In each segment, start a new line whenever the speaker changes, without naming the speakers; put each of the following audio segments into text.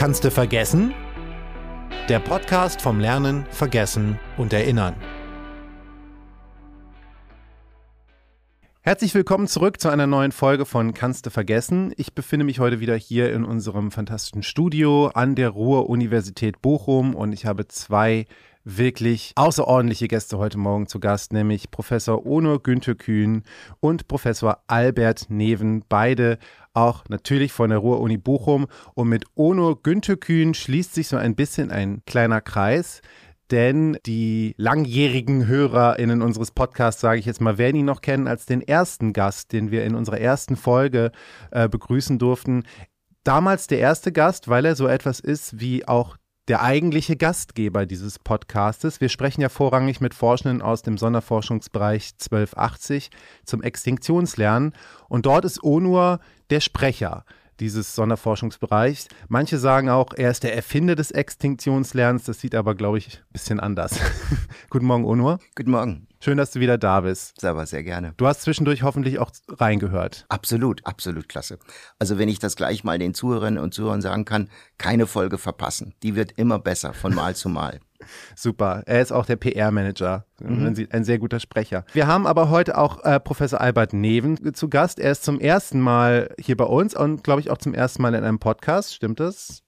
Kannst du vergessen? Der Podcast vom Lernen, Vergessen und Erinnern. Herzlich willkommen zurück zu einer neuen Folge von Kannst du vergessen? Ich befinde mich heute wieder hier in unserem fantastischen Studio an der Ruhr-Universität Bochum und ich habe zwei wirklich außerordentliche Gäste heute Morgen zu Gast, nämlich Professor Onur Günther Kühn und Professor Albert Neven, beide auch natürlich von der Ruhr-Uni Bochum. Und mit Onur Günther Kühn schließt sich so ein bisschen ein kleiner Kreis. Denn die langjährigen HörerInnen unseres Podcasts, sage ich jetzt mal, werden ihn noch kennen als den ersten Gast, den wir in unserer ersten Folge äh, begrüßen durften damals der erste Gast, weil er so etwas ist wie auch der eigentliche Gastgeber dieses Podcastes. Wir sprechen ja vorrangig mit Forschenden aus dem Sonderforschungsbereich 1280 zum Extinktionslernen und dort ist ONUR der Sprecher dieses Sonderforschungsbereichs. Manche sagen auch, er ist der Erfinder des Extinktionslernens. Das sieht aber, glaube ich, ein bisschen anders. Guten Morgen, Onur.
Guten Morgen.
Schön, dass du wieder da bist.
Servus, sehr gerne.
Du hast zwischendurch hoffentlich auch reingehört.
Absolut, absolut klasse. Also wenn ich das gleich mal den Zuhörerinnen und Zuhörern sagen kann, keine Folge verpassen. Die wird immer besser von Mal zu Mal.
Super. Er ist auch der PR-Manager. Mhm. Ein sehr guter Sprecher. Wir haben aber heute auch äh, Professor Albert Neven zu Gast. Er ist zum ersten Mal hier bei uns und glaube ich auch zum ersten Mal in einem Podcast. Stimmt das?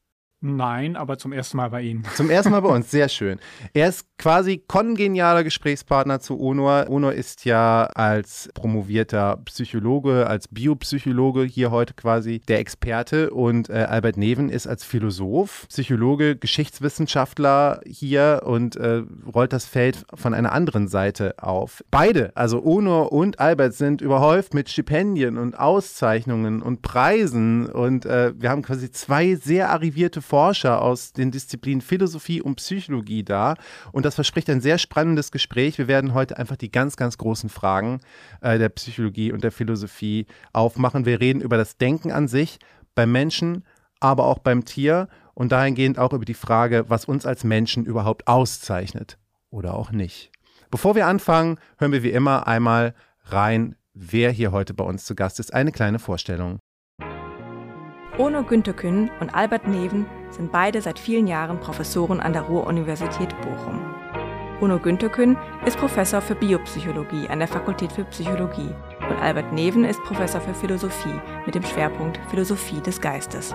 Nein, aber zum ersten Mal bei Ihnen.
Zum ersten Mal bei uns, sehr schön. Er ist quasi kongenialer Gesprächspartner zu Onur. Onur ist ja als promovierter Psychologe, als Biopsychologe hier heute quasi der Experte und äh, Albert Neven ist als Philosoph, Psychologe, Geschichtswissenschaftler hier und äh, rollt das Feld von einer anderen Seite auf. Beide, also Onur und Albert, sind überhäuft mit Stipendien und Auszeichnungen und Preisen und äh, wir haben quasi zwei sehr arrivierte Forscher aus den Disziplinen Philosophie und Psychologie da. Und das verspricht ein sehr spannendes Gespräch. Wir werden heute einfach die ganz, ganz großen Fragen äh, der Psychologie und der Philosophie aufmachen. Wir reden über das Denken an sich beim Menschen, aber auch beim Tier und dahingehend auch über die Frage, was uns als Menschen überhaupt auszeichnet oder auch nicht. Bevor wir anfangen, hören wir wie immer einmal rein, wer hier heute bei uns zu Gast ist. Eine kleine Vorstellung.
Ono Günterkün und Albert Neven sind beide seit vielen Jahren Professoren an der Ruhr-Universität Bochum. Ono Günterkün ist Professor für Biopsychologie an der Fakultät für Psychologie und Albert Neven ist Professor für Philosophie mit dem Schwerpunkt Philosophie des Geistes.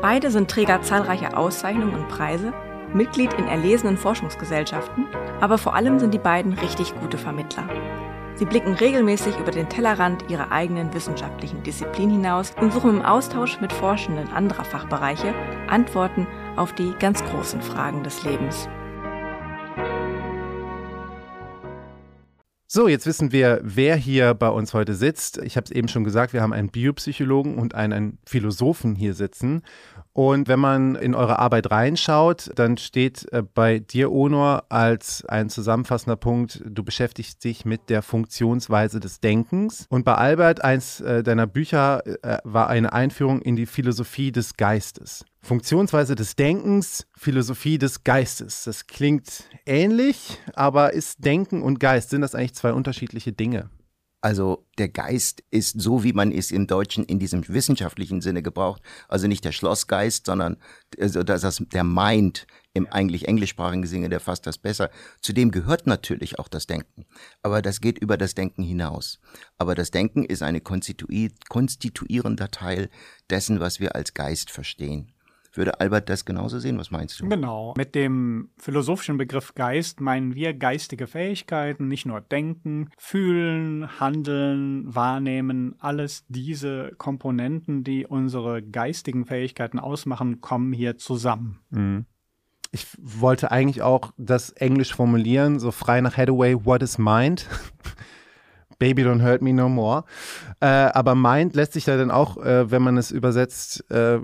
Beide sind Träger zahlreicher Auszeichnungen und Preise, Mitglied in erlesenen Forschungsgesellschaften, aber vor allem sind die beiden richtig gute Vermittler. Sie blicken regelmäßig über den Tellerrand ihrer eigenen wissenschaftlichen Disziplin hinaus und suchen im Austausch mit Forschenden anderer Fachbereiche Antworten auf die ganz großen Fragen des Lebens.
So, jetzt wissen wir, wer hier bei uns heute sitzt. Ich habe es eben schon gesagt, wir haben einen Biopsychologen und einen Philosophen hier sitzen. Und wenn man in eure Arbeit reinschaut, dann steht äh, bei dir, Onor, als ein zusammenfassender Punkt, du beschäftigst dich mit der Funktionsweise des Denkens. Und bei Albert, eins äh, deiner Bücher äh, war eine Einführung in die Philosophie des Geistes. Funktionsweise des Denkens, Philosophie des Geistes. Das klingt ähnlich, aber ist Denken und Geist, sind das eigentlich zwei unterschiedliche Dinge?
Also der Geist ist so, wie man es im Deutschen in diesem wissenschaftlichen Sinne gebraucht. Also nicht der Schlossgeist, sondern also das, der Mind im eigentlich englischsprachigen Sinne, der fasst das besser. Zudem gehört natürlich auch das Denken. Aber das geht über das Denken hinaus. Aber das Denken ist ein konstituierender Teil dessen, was wir als Geist verstehen. Würde Albert das genauso sehen? Was meinst du?
Genau. Mit dem philosophischen Begriff Geist meinen wir geistige Fähigkeiten, nicht nur denken, fühlen, handeln, wahrnehmen. Alles diese Komponenten, die unsere geistigen Fähigkeiten ausmachen, kommen hier zusammen.
Mhm. Ich wollte eigentlich auch das Englisch formulieren, so frei nach Hathaway, what is mind? Baby Don't Hurt Me No More. Äh, aber Mind lässt sich ja dann auch, äh, wenn man es übersetzt, äh,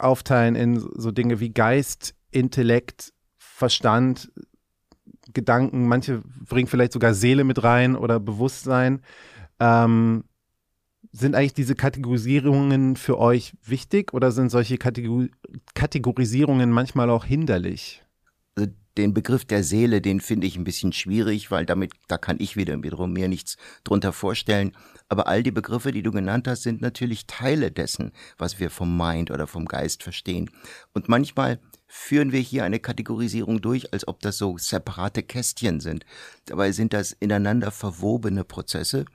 aufteilen in so Dinge wie Geist, Intellekt, Verstand, Gedanken. Manche bringen vielleicht sogar Seele mit rein oder Bewusstsein. Ähm, sind eigentlich diese Kategorisierungen für euch wichtig oder sind solche Kategor Kategorisierungen manchmal auch hinderlich?
Den Begriff der Seele, den finde ich ein bisschen schwierig, weil damit, da kann ich wieder wiederum mir nichts drunter vorstellen. Aber all die Begriffe, die du genannt hast, sind natürlich Teile dessen, was wir vom Mind oder vom Geist verstehen. Und manchmal führen wir hier eine Kategorisierung durch, als ob das so separate Kästchen sind. Dabei sind das ineinander verwobene Prozesse,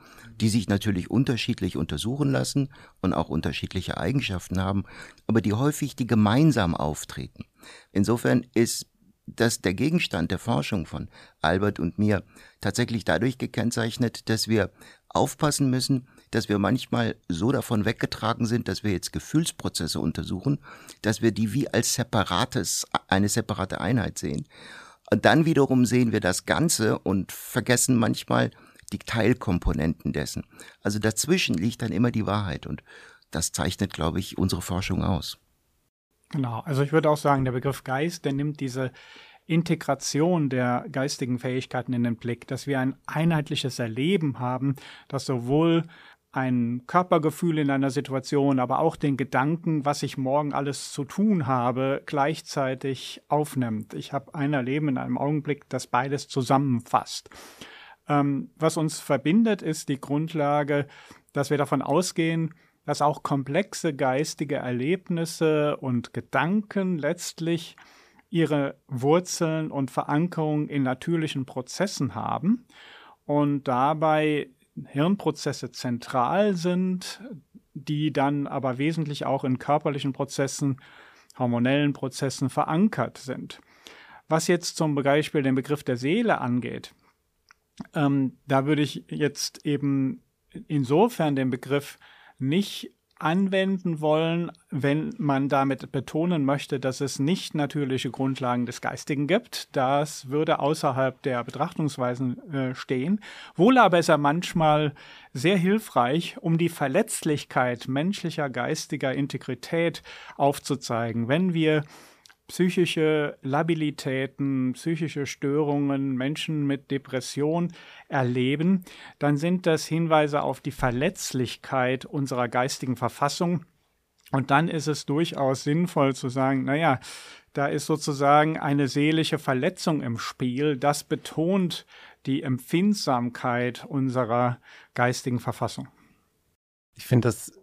die sich natürlich unterschiedlich untersuchen lassen und auch unterschiedliche Eigenschaften haben, aber die häufig die gemeinsam auftreten. Insofern ist das der Gegenstand der Forschung von Albert und mir tatsächlich dadurch gekennzeichnet, dass wir aufpassen müssen, dass wir manchmal so davon weggetragen sind, dass wir jetzt Gefühlsprozesse untersuchen, dass wir die wie als separates, eine separate Einheit sehen. Und dann wiederum sehen wir das Ganze und vergessen manchmal die Teilkomponenten dessen. Also dazwischen liegt dann immer die Wahrheit und das zeichnet, glaube ich, unsere Forschung aus.
Genau, also ich würde auch sagen, der Begriff Geist, der nimmt diese Integration der geistigen Fähigkeiten in den Blick, dass wir ein einheitliches Erleben haben, das sowohl ein Körpergefühl in einer Situation, aber auch den Gedanken, was ich morgen alles zu tun habe, gleichzeitig aufnimmt. Ich habe ein Erleben in einem Augenblick, das beides zusammenfasst. Ähm, was uns verbindet, ist die Grundlage, dass wir davon ausgehen, dass auch komplexe geistige Erlebnisse und Gedanken letztlich ihre Wurzeln und Verankerung in natürlichen Prozessen haben und dabei Hirnprozesse zentral sind, die dann aber wesentlich auch in körperlichen Prozessen, hormonellen Prozessen verankert sind. Was jetzt zum Beispiel den Begriff der Seele angeht, ähm, da würde ich jetzt eben insofern den Begriff nicht anwenden wollen, wenn man damit betonen möchte, dass es nicht natürliche Grundlagen des Geistigen gibt. Das würde außerhalb der Betrachtungsweisen äh, stehen. Wohl aber ist er manchmal sehr hilfreich, um die Verletzlichkeit menschlicher geistiger Integrität aufzuzeigen. Wenn wir psychische Labilitäten, psychische Störungen, Menschen mit Depression erleben, dann sind das Hinweise auf die Verletzlichkeit unserer geistigen Verfassung. Und dann ist es durchaus sinnvoll zu sagen, naja, da ist sozusagen eine seelische Verletzung im Spiel. Das betont die Empfindsamkeit unserer geistigen Verfassung.
Ich finde das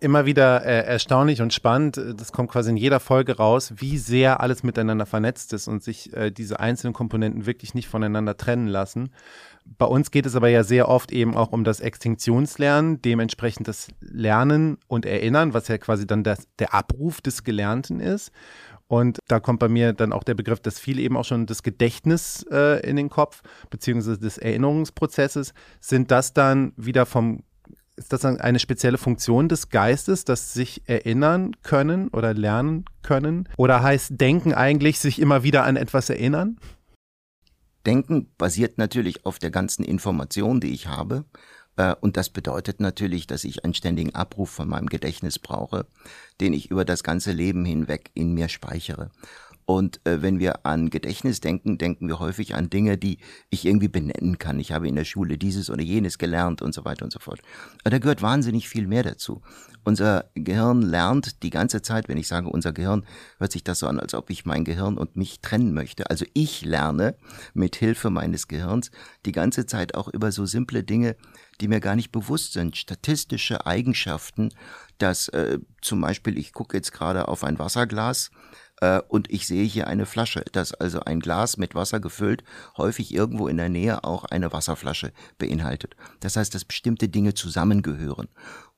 immer wieder äh, erstaunlich und spannend. Das kommt quasi in jeder Folge raus, wie sehr alles miteinander vernetzt ist und sich äh, diese einzelnen Komponenten wirklich nicht voneinander trennen lassen. Bei uns geht es aber ja sehr oft eben auch um das Extinktionslernen, dementsprechend das Lernen und Erinnern, was ja quasi dann das, der Abruf des Gelernten ist. Und da kommt bei mir dann auch der Begriff, das fiel eben auch schon das Gedächtnis äh, in den Kopf, beziehungsweise des Erinnerungsprozesses. Sind das dann wieder vom ist das eine spezielle Funktion des Geistes, das sich erinnern können oder lernen können? Oder heißt Denken eigentlich sich immer wieder an etwas erinnern?
Denken basiert natürlich auf der ganzen Information, die ich habe. Äh, und das bedeutet natürlich, dass ich einen ständigen Abruf von meinem Gedächtnis brauche, den ich über das ganze Leben hinweg in mir speichere. Und äh, wenn wir an Gedächtnis denken, denken wir häufig an Dinge, die ich irgendwie benennen kann. Ich habe in der Schule dieses oder jenes gelernt und so weiter und so fort. Aber da gehört wahnsinnig viel mehr dazu. Unser Gehirn lernt die ganze Zeit, wenn ich sage unser Gehirn, hört sich das so an, als ob ich mein Gehirn und mich trennen möchte. Also ich lerne mit Hilfe meines Gehirns die ganze Zeit auch über so simple Dinge, die mir gar nicht bewusst sind. Statistische Eigenschaften, dass äh, zum Beispiel, ich gucke jetzt gerade auf ein Wasserglas, äh, und ich sehe hier eine Flasche, dass also ein Glas mit Wasser gefüllt häufig irgendwo in der Nähe auch eine Wasserflasche beinhaltet. Das heißt, dass bestimmte Dinge zusammengehören.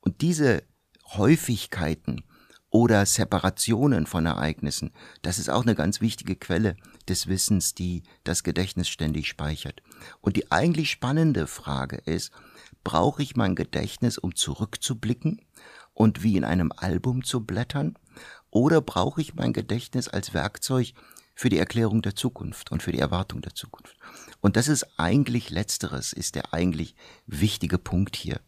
Und diese Häufigkeiten oder Separationen von Ereignissen, das ist auch eine ganz wichtige Quelle des Wissens, die das Gedächtnis ständig speichert. Und die eigentlich spannende Frage ist, brauche ich mein Gedächtnis, um zurückzublicken und wie in einem Album zu blättern? Oder brauche ich mein Gedächtnis als Werkzeug für die Erklärung der Zukunft und für die Erwartung der Zukunft? Und das ist eigentlich letzteres, ist der eigentlich wichtige Punkt hier.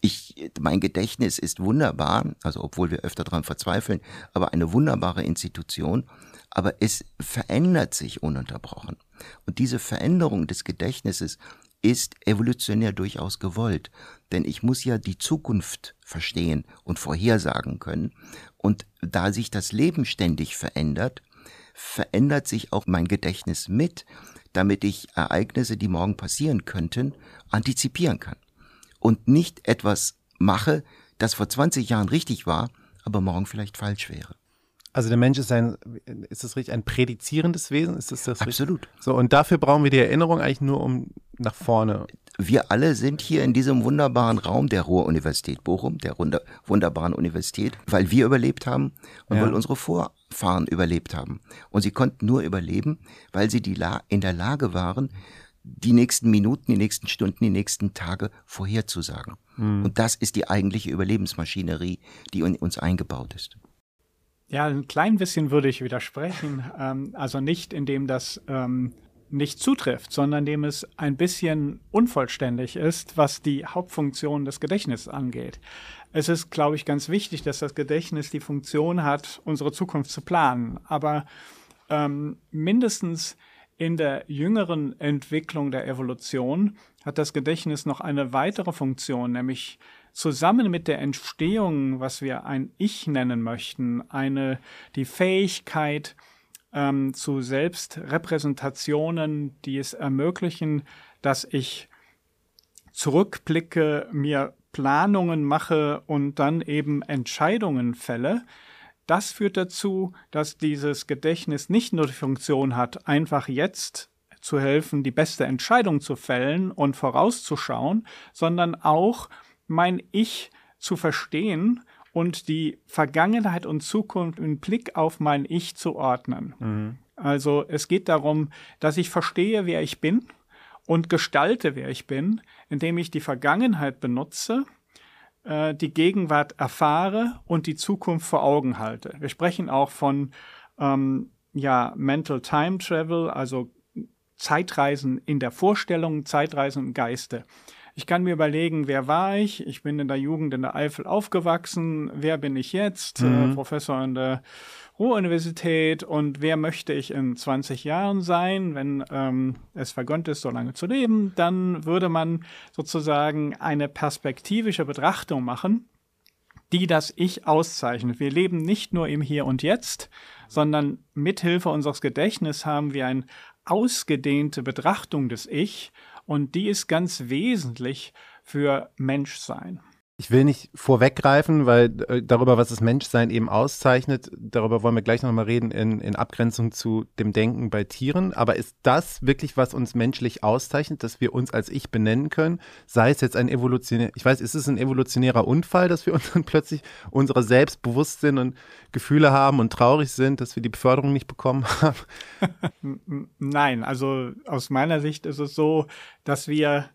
Ich, mein Gedächtnis ist wunderbar, also obwohl wir öfter daran verzweifeln, aber eine wunderbare Institution, aber es verändert sich ununterbrochen. Und diese Veränderung des Gedächtnisses ist evolutionär durchaus gewollt. Denn ich muss ja die Zukunft verstehen und vorhersagen können. Und da sich das Leben ständig verändert, verändert sich auch mein Gedächtnis mit, damit ich Ereignisse, die morgen passieren könnten, antizipieren kann. Und nicht etwas mache, das vor 20 Jahren richtig war, aber morgen vielleicht falsch wäre.
Also der Mensch ist ein, ist das richtig, ein prädizierendes Wesen? Ist das das
Absolut.
Richtig? So, und dafür brauchen wir die Erinnerung eigentlich nur um nach vorne.
Wir alle sind hier in diesem wunderbaren Raum der Ruhr-Universität Bochum, der wunderbaren Universität, weil wir überlebt haben und ja. weil unsere Vorfahren überlebt haben. Und sie konnten nur überleben, weil sie die La in der Lage waren, die nächsten Minuten, die nächsten Stunden, die nächsten Tage vorherzusagen. Mhm. Und das ist die eigentliche Überlebensmaschinerie, die in uns eingebaut ist.
Ja, ein klein bisschen würde ich widersprechen. Ähm, also nicht, indem das ähm, nicht zutrifft, sondern indem es ein bisschen unvollständig ist, was die Hauptfunktion des Gedächtnisses angeht. Es ist, glaube ich, ganz wichtig, dass das Gedächtnis die Funktion hat, unsere Zukunft zu planen. Aber ähm, mindestens in der jüngeren Entwicklung der Evolution hat das Gedächtnis noch eine weitere Funktion, nämlich zusammen mit der Entstehung, was wir ein Ich nennen möchten, eine die Fähigkeit ähm, zu Selbstrepräsentationen, die es ermöglichen, dass ich zurückblicke, mir Planungen mache und dann eben Entscheidungen fälle. Das führt dazu, dass dieses Gedächtnis nicht nur die Funktion hat, einfach jetzt zu helfen, die beste Entscheidung zu fällen und vorauszuschauen, sondern auch mein Ich zu verstehen und die Vergangenheit und Zukunft im Blick auf mein Ich zu ordnen. Mhm. Also es geht darum, dass ich verstehe, wer ich bin und gestalte, wer ich bin, indem ich die Vergangenheit benutze, äh, die Gegenwart erfahre und die Zukunft vor Augen halte. Wir sprechen auch von ähm, ja, Mental Time Travel, also Zeitreisen in der Vorstellung, Zeitreisen im Geiste. Ich kann mir überlegen, wer war ich? Ich bin in der Jugend in der Eifel aufgewachsen. Wer bin ich jetzt? Äh, mhm. Äh, Professor an der Ruhr-Universität und wer möchte ich in 20 Jahren sein, wenn ähm, es vergönnt ist, so lange zu leben, dann würde man sozusagen eine perspektivische Betrachtung machen, die das Ich auszeichnet. Wir leben nicht nur im Hier und Jetzt, sondern mithilfe unseres Gedächtnisses haben wir eine ausgedehnte Betrachtung des Ich und die ist ganz wesentlich für Menschsein.
Ich will nicht vorweggreifen, weil äh, darüber, was das Menschsein eben auszeichnet, darüber wollen wir gleich nochmal reden in, in Abgrenzung zu dem Denken bei Tieren. Aber ist das wirklich, was uns menschlich auszeichnet, dass wir uns als Ich benennen können? Sei es jetzt ein evolutionär, ich weiß, ist es ein evolutionärer Unfall, dass wir uns dann plötzlich unsere Selbstbewusstsein und Gefühle haben und traurig sind, dass wir die Beförderung nicht bekommen
haben? Nein, also aus meiner Sicht ist es so, dass wir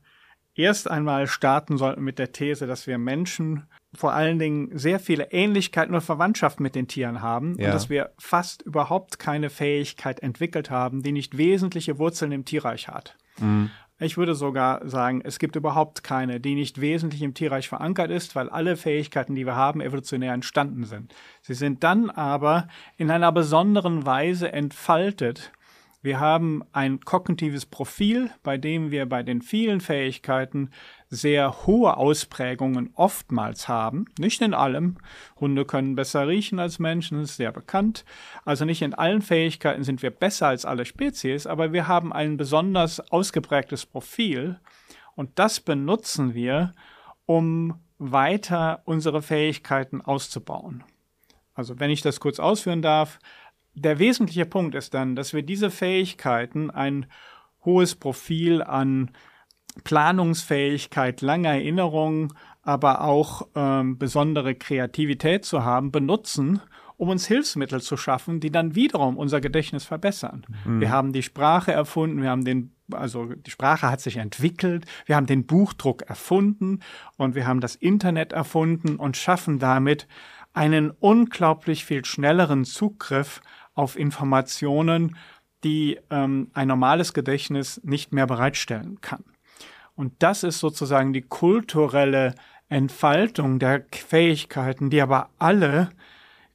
erst einmal starten sollten mit der These, dass wir Menschen vor allen Dingen sehr viele Ähnlichkeiten oder Verwandtschaft mit den Tieren haben ja. und dass wir fast überhaupt keine Fähigkeit entwickelt haben, die nicht wesentliche Wurzeln im Tierreich hat. Mhm. Ich würde sogar sagen, es gibt überhaupt keine, die nicht wesentlich im Tierreich verankert ist, weil alle Fähigkeiten, die wir haben, evolutionär entstanden sind. Sie sind dann aber in einer besonderen Weise entfaltet wir haben ein kognitives Profil, bei dem wir bei den vielen Fähigkeiten sehr hohe Ausprägungen oftmals haben. Nicht in allem. Hunde können besser riechen als Menschen, ist sehr bekannt. Also nicht in allen Fähigkeiten sind wir besser als alle Spezies, aber wir haben ein besonders ausgeprägtes Profil und das benutzen wir, um weiter unsere Fähigkeiten auszubauen. Also wenn ich das kurz ausführen darf, der wesentliche Punkt ist dann, dass wir diese Fähigkeiten, ein hohes Profil an Planungsfähigkeit, lange Erinnerung, aber auch ähm, besondere Kreativität zu haben, benutzen, um uns Hilfsmittel zu schaffen, die dann wiederum unser Gedächtnis verbessern. Mhm. Wir haben die Sprache erfunden, wir haben den, also die Sprache hat sich entwickelt, wir haben den Buchdruck erfunden und wir haben das Internet erfunden und schaffen damit einen unglaublich viel schnelleren Zugriff auf Informationen, die ähm, ein normales Gedächtnis nicht mehr bereitstellen kann. Und das ist sozusagen die kulturelle Entfaltung der Fähigkeiten, die aber alle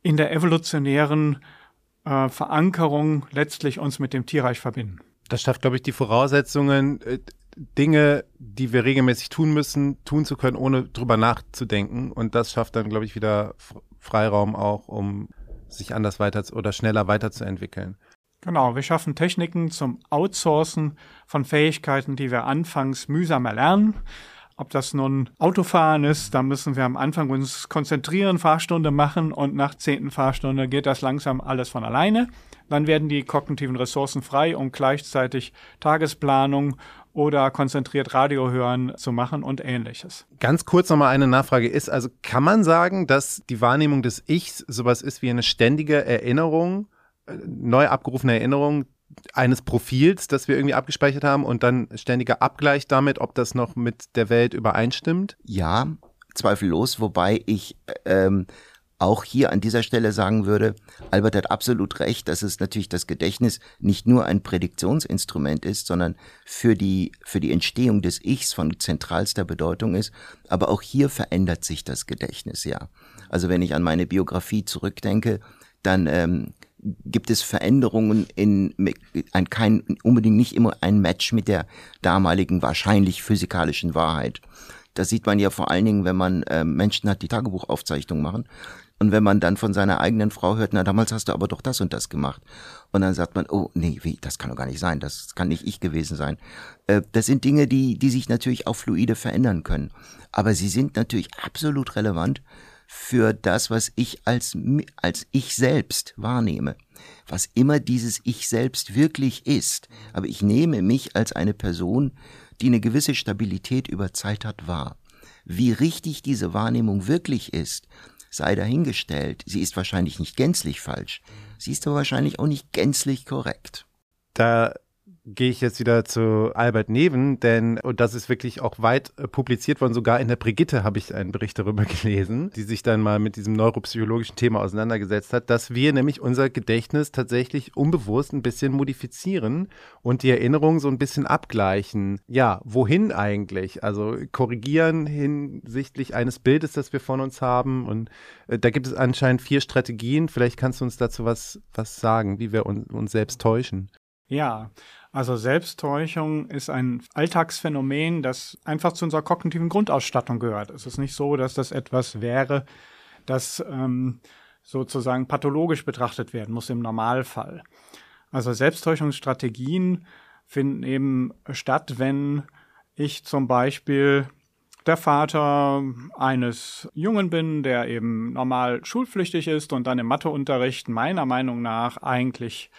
in der evolutionären äh, Verankerung letztlich uns mit dem Tierreich verbinden.
Das schafft, glaube ich, die Voraussetzungen, äh, Dinge, die wir regelmäßig tun müssen, tun zu können, ohne drüber nachzudenken. Und das schafft dann, glaube ich, wieder Freiraum auch, um sich anders weiter oder schneller weiterzuentwickeln.
Genau, wir schaffen Techniken zum Outsourcen von Fähigkeiten, die wir anfangs mühsam erlernen. Ob das nun Autofahren ist, da müssen wir am Anfang uns konzentrieren, Fahrstunde machen und nach zehnten Fahrstunde geht das langsam alles von alleine. Dann werden die kognitiven Ressourcen frei, um gleichzeitig Tagesplanung oder konzentriert Radio hören zu machen und ähnliches.
Ganz kurz nochmal eine Nachfrage ist, also kann man sagen, dass die Wahrnehmung des Ichs sowas ist wie eine ständige Erinnerung, äh, neu abgerufene Erinnerung eines Profils, das wir irgendwie abgespeichert haben und dann ständiger Abgleich damit, ob das noch mit der Welt übereinstimmt?
Ja, zweifellos, wobei ich ähm, auch hier an dieser Stelle sagen würde, Albert hat absolut recht, dass es natürlich das Gedächtnis nicht nur ein Prädiktionsinstrument ist, sondern für die, für die Entstehung des Ichs von zentralster Bedeutung ist. Aber auch hier verändert sich das Gedächtnis, ja. Also wenn ich an meine Biografie zurückdenke, dann ähm, gibt es Veränderungen in ein, kein unbedingt nicht immer ein Match mit der damaligen wahrscheinlich physikalischen Wahrheit. Das sieht man ja vor allen Dingen, wenn man äh, Menschen hat, die Tagebuchaufzeichnungen machen. Und wenn man dann von seiner eigenen Frau hört, na damals hast du aber doch das und das gemacht. Und dann sagt man, oh nee, wie, das kann doch gar nicht sein, das kann nicht ich gewesen sein. Äh, das sind Dinge, die, die sich natürlich auch fluide verändern können. Aber sie sind natürlich absolut relevant für das, was ich als, als ich selbst wahrnehme. Was immer dieses Ich selbst wirklich ist. Aber ich nehme mich als eine Person, die eine gewisse Stabilität über Zeit hat, wahr. Wie richtig diese Wahrnehmung wirklich ist, sei dahingestellt. Sie ist wahrscheinlich nicht gänzlich falsch. Sie ist aber wahrscheinlich auch nicht gänzlich korrekt.
Da gehe ich jetzt wieder zu Albert Neven, denn, und das ist wirklich auch weit äh, publiziert worden, sogar in der Brigitte habe ich einen Bericht darüber gelesen, die sich dann mal mit diesem neuropsychologischen Thema auseinandergesetzt hat, dass wir nämlich unser Gedächtnis tatsächlich unbewusst ein bisschen modifizieren und die Erinnerungen so ein bisschen abgleichen. Ja, wohin eigentlich? Also korrigieren hinsichtlich eines Bildes, das wir von uns haben und äh, da gibt es anscheinend vier Strategien. Vielleicht kannst du uns dazu was, was sagen, wie wir uns, uns selbst täuschen.
Ja, also Selbsttäuschung ist ein Alltagsphänomen, das einfach zu unserer kognitiven Grundausstattung gehört. Es ist nicht so, dass das etwas wäre, das ähm, sozusagen pathologisch betrachtet werden muss im Normalfall. Also Selbsttäuschungsstrategien finden eben statt, wenn ich zum Beispiel der Vater eines Jungen bin, der eben normal schulpflichtig ist und dann im Matheunterricht meiner Meinung nach eigentlich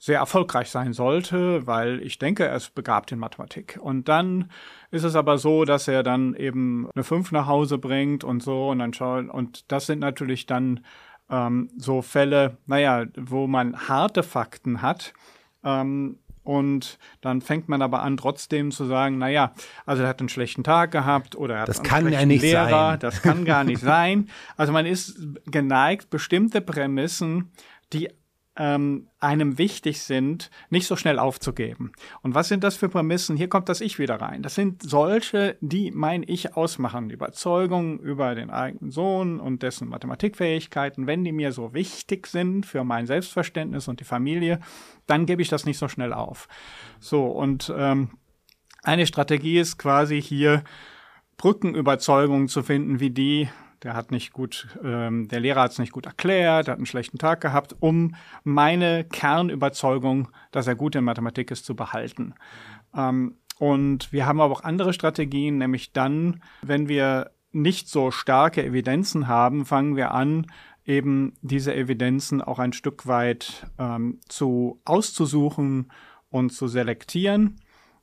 sehr erfolgreich sein sollte, weil ich denke, er ist begabt in Mathematik. Und dann ist es aber so, dass er dann eben eine 5 nach Hause bringt und so und dann schaut, und das sind natürlich dann ähm, so Fälle, naja, wo man harte Fakten hat. Ähm, und dann fängt man aber an, trotzdem zu sagen, naja, also er hat einen schlechten Tag gehabt oder er hat
das
einen
kann
schlechten
ja nicht
Lehrer,
sein.
das kann gar nicht sein. Also man ist geneigt, bestimmte Prämissen, die ähm, einem wichtig sind, nicht so schnell aufzugeben. Und was sind das für Prämissen? Hier kommt das Ich wieder rein. Das sind solche, die mein Ich ausmachen. Überzeugungen über den eigenen Sohn und dessen Mathematikfähigkeiten. Wenn die mir so wichtig sind für mein Selbstverständnis und die Familie, dann gebe ich das nicht so schnell auf. So, und ähm, eine Strategie ist quasi hier, Brückenüberzeugungen zu finden, wie die, der hat nicht gut, ähm, der Lehrer hat es nicht gut erklärt, hat einen schlechten Tag gehabt, um meine Kernüberzeugung, dass er gut in Mathematik ist, zu behalten. Ähm, und wir haben aber auch andere Strategien, nämlich dann, wenn wir nicht so starke Evidenzen haben, fangen wir an, eben diese Evidenzen auch ein Stück weit ähm, zu auszusuchen und zu selektieren.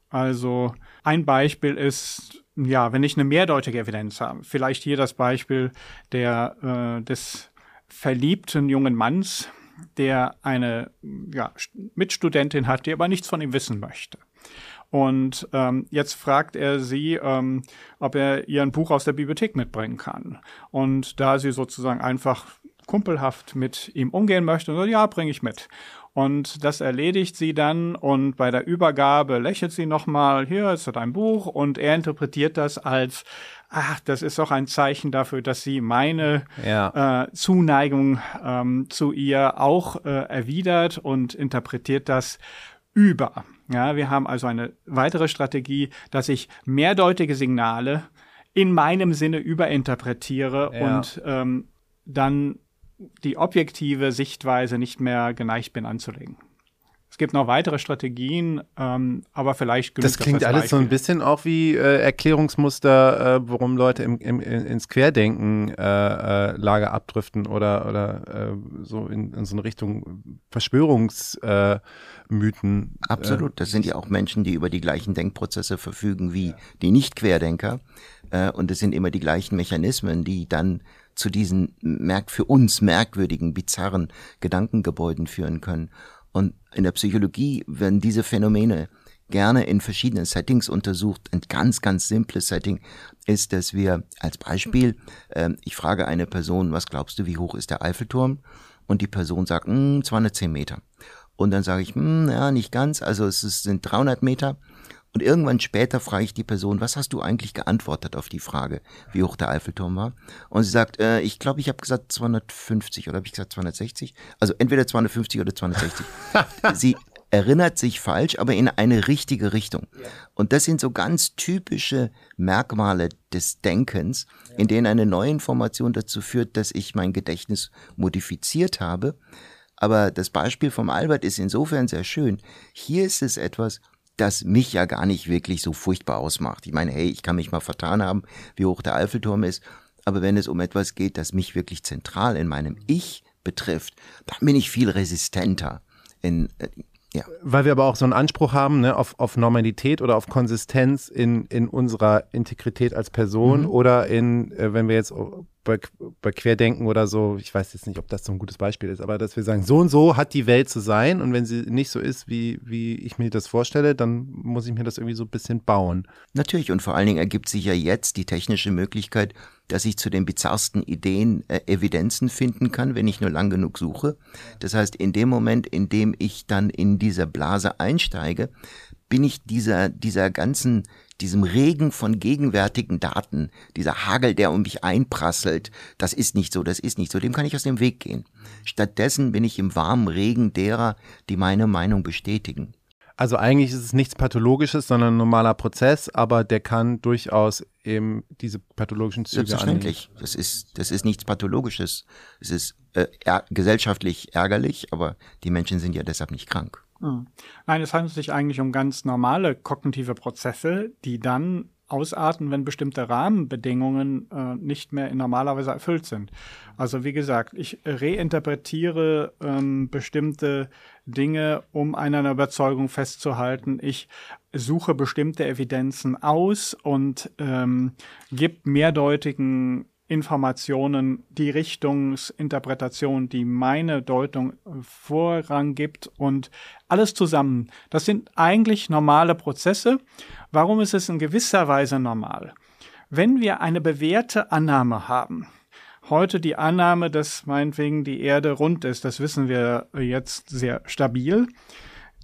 Also ein Beispiel ist, ja, wenn ich eine mehrdeutige Evidenz habe, vielleicht hier das Beispiel der, äh, des verliebten jungen Manns, der eine ja, Mitstudentin hat, die aber nichts von ihm wissen möchte. Und ähm, jetzt fragt er sie, ähm, ob er ihr ein Buch aus der Bibliothek mitbringen kann. Und da sie sozusagen einfach kumpelhaft mit ihm umgehen möchte, so, ja, bringe ich mit. Und das erledigt sie dann und bei der Übergabe lächelt sie nochmal, hier ist dein Buch und er interpretiert das als, ach, das ist doch ein Zeichen dafür, dass sie meine
Ja.
äh, Zuneigung ähm, zu ihr auch äh, erwidert und interpretiert das über. Ja, wir haben also eine weitere Strategie, dass ich mehrdeutige Signale in meinem Sinne überinterpretiere
Ja.
und ähm, dann die objektive Sichtweise nicht mehr geneigt bin anzulegen. Es gibt noch weitere Strategien, ähm, aber vielleicht
genügt das klingt das alles so ein bisschen auch wie äh, Erklärungsmuster, äh, warum Leute im, im, ins Querdenken-Lager äh, äh abdriften oder, oder äh, so in, in, so eine Richtung Verschwörungsmythen.
Äh, Absolut. Das sind ja auch Menschen, die über die gleichen Denkprozesse verfügen wie die Nicht-Querdenker. und es sind immer die gleichen Mechanismen, die dann zu diesen merk für uns merkwürdigen, bizarren Gedankengebäuden führen können. Und in der Psychologie werden diese Phänomene gerne in verschiedenen Settings untersucht. Ein ganz, ganz simples Setting ist, dass wir als Beispiel, äh, ich frage eine Person, was glaubst du, wie hoch ist der Eiffelturm? Und die Person sagt, hm, 210 Meter. Und dann sage ich, hm, ja, nicht ganz, also es sind 300 Meter. Und irgendwann später frage ich die Person, was hast du eigentlich geantwortet auf die Frage, wie hoch der Eiffelturm war? Und sie sagt, äh, ich glaube, ich habe gesagt 250 oder habe ich gesagt 260? Also entweder 250 oder 260. sie erinnert sich falsch, aber in eine richtige Richtung. Und das sind so ganz typische Merkmale des Denkens, in denen eine neue Information dazu führt, dass ich mein Gedächtnis modifiziert habe. Aber das Beispiel vom Albert ist insofern sehr schön. Hier ist es etwas, das mich ja gar nicht wirklich so furchtbar ausmacht. Ich meine, hey, ich kann mich mal vertan haben, wie hoch der Eiffelturm ist, aber wenn es um etwas geht, das mich wirklich zentral in meinem Ich betrifft, dann bin ich viel resistenter. In,
äh, ja. Weil wir aber auch so einen Anspruch haben ne, auf, auf Normalität oder auf Konsistenz in, in unserer Integrität als Person mhm. oder in, äh, wenn wir jetzt bei, bei Querdenken oder so, ich weiß jetzt nicht, ob das so ein gutes Beispiel ist, aber dass wir sagen, so und so hat die Welt zu sein und wenn sie nicht so ist, wie, wie ich mir das vorstelle, dann muss ich mir das irgendwie so ein bisschen bauen.
Natürlich und vor allen Dingen ergibt sich ja jetzt die technische Möglichkeit, dass ich zu den bizarrsten Ideen äh, Evidenzen finden kann, wenn ich nur lang genug suche. Das heißt, in dem Moment, in dem ich dann in diese Blase einsteige, bin ich dieser, dieser ganzen diesem Regen von gegenwärtigen Daten, dieser Hagel, der um mich einprasselt, das ist nicht so, das ist nicht so, dem kann ich aus dem Weg gehen. Stattdessen bin ich im warmen Regen derer, die meine Meinung bestätigen.
Also eigentlich ist es nichts Pathologisches, sondern ein normaler Prozess, aber der kann durchaus eben diese pathologischen Züge
Selbstverständlich. Das ist, das ist nichts Pathologisches. Es ist äh, gesellschaftlich ärgerlich, aber die Menschen sind ja deshalb nicht krank.
Hm. Nein, es handelt sich eigentlich um ganz normale kognitive Prozesse, die dann ausarten, wenn bestimmte Rahmenbedingungen äh, nicht mehr in normaler Weise erfüllt sind. Also wie gesagt, ich reinterpretiere ähm, bestimmte Dinge, um an einer Überzeugung festzuhalten. Ich suche bestimmte Evidenzen aus und ähm, gebe mehrdeutigen Informationen die Richtungsinterpretation, die meine Deutung Vorrang gibt und alles zusammen. Das sind eigentlich normale Prozesse. Warum ist es in gewisser Weise normal? Wenn wir eine bewährte Annahme haben, heute die Annahme, dass meinetwegen die Erde rund ist, das wissen wir jetzt sehr stabil,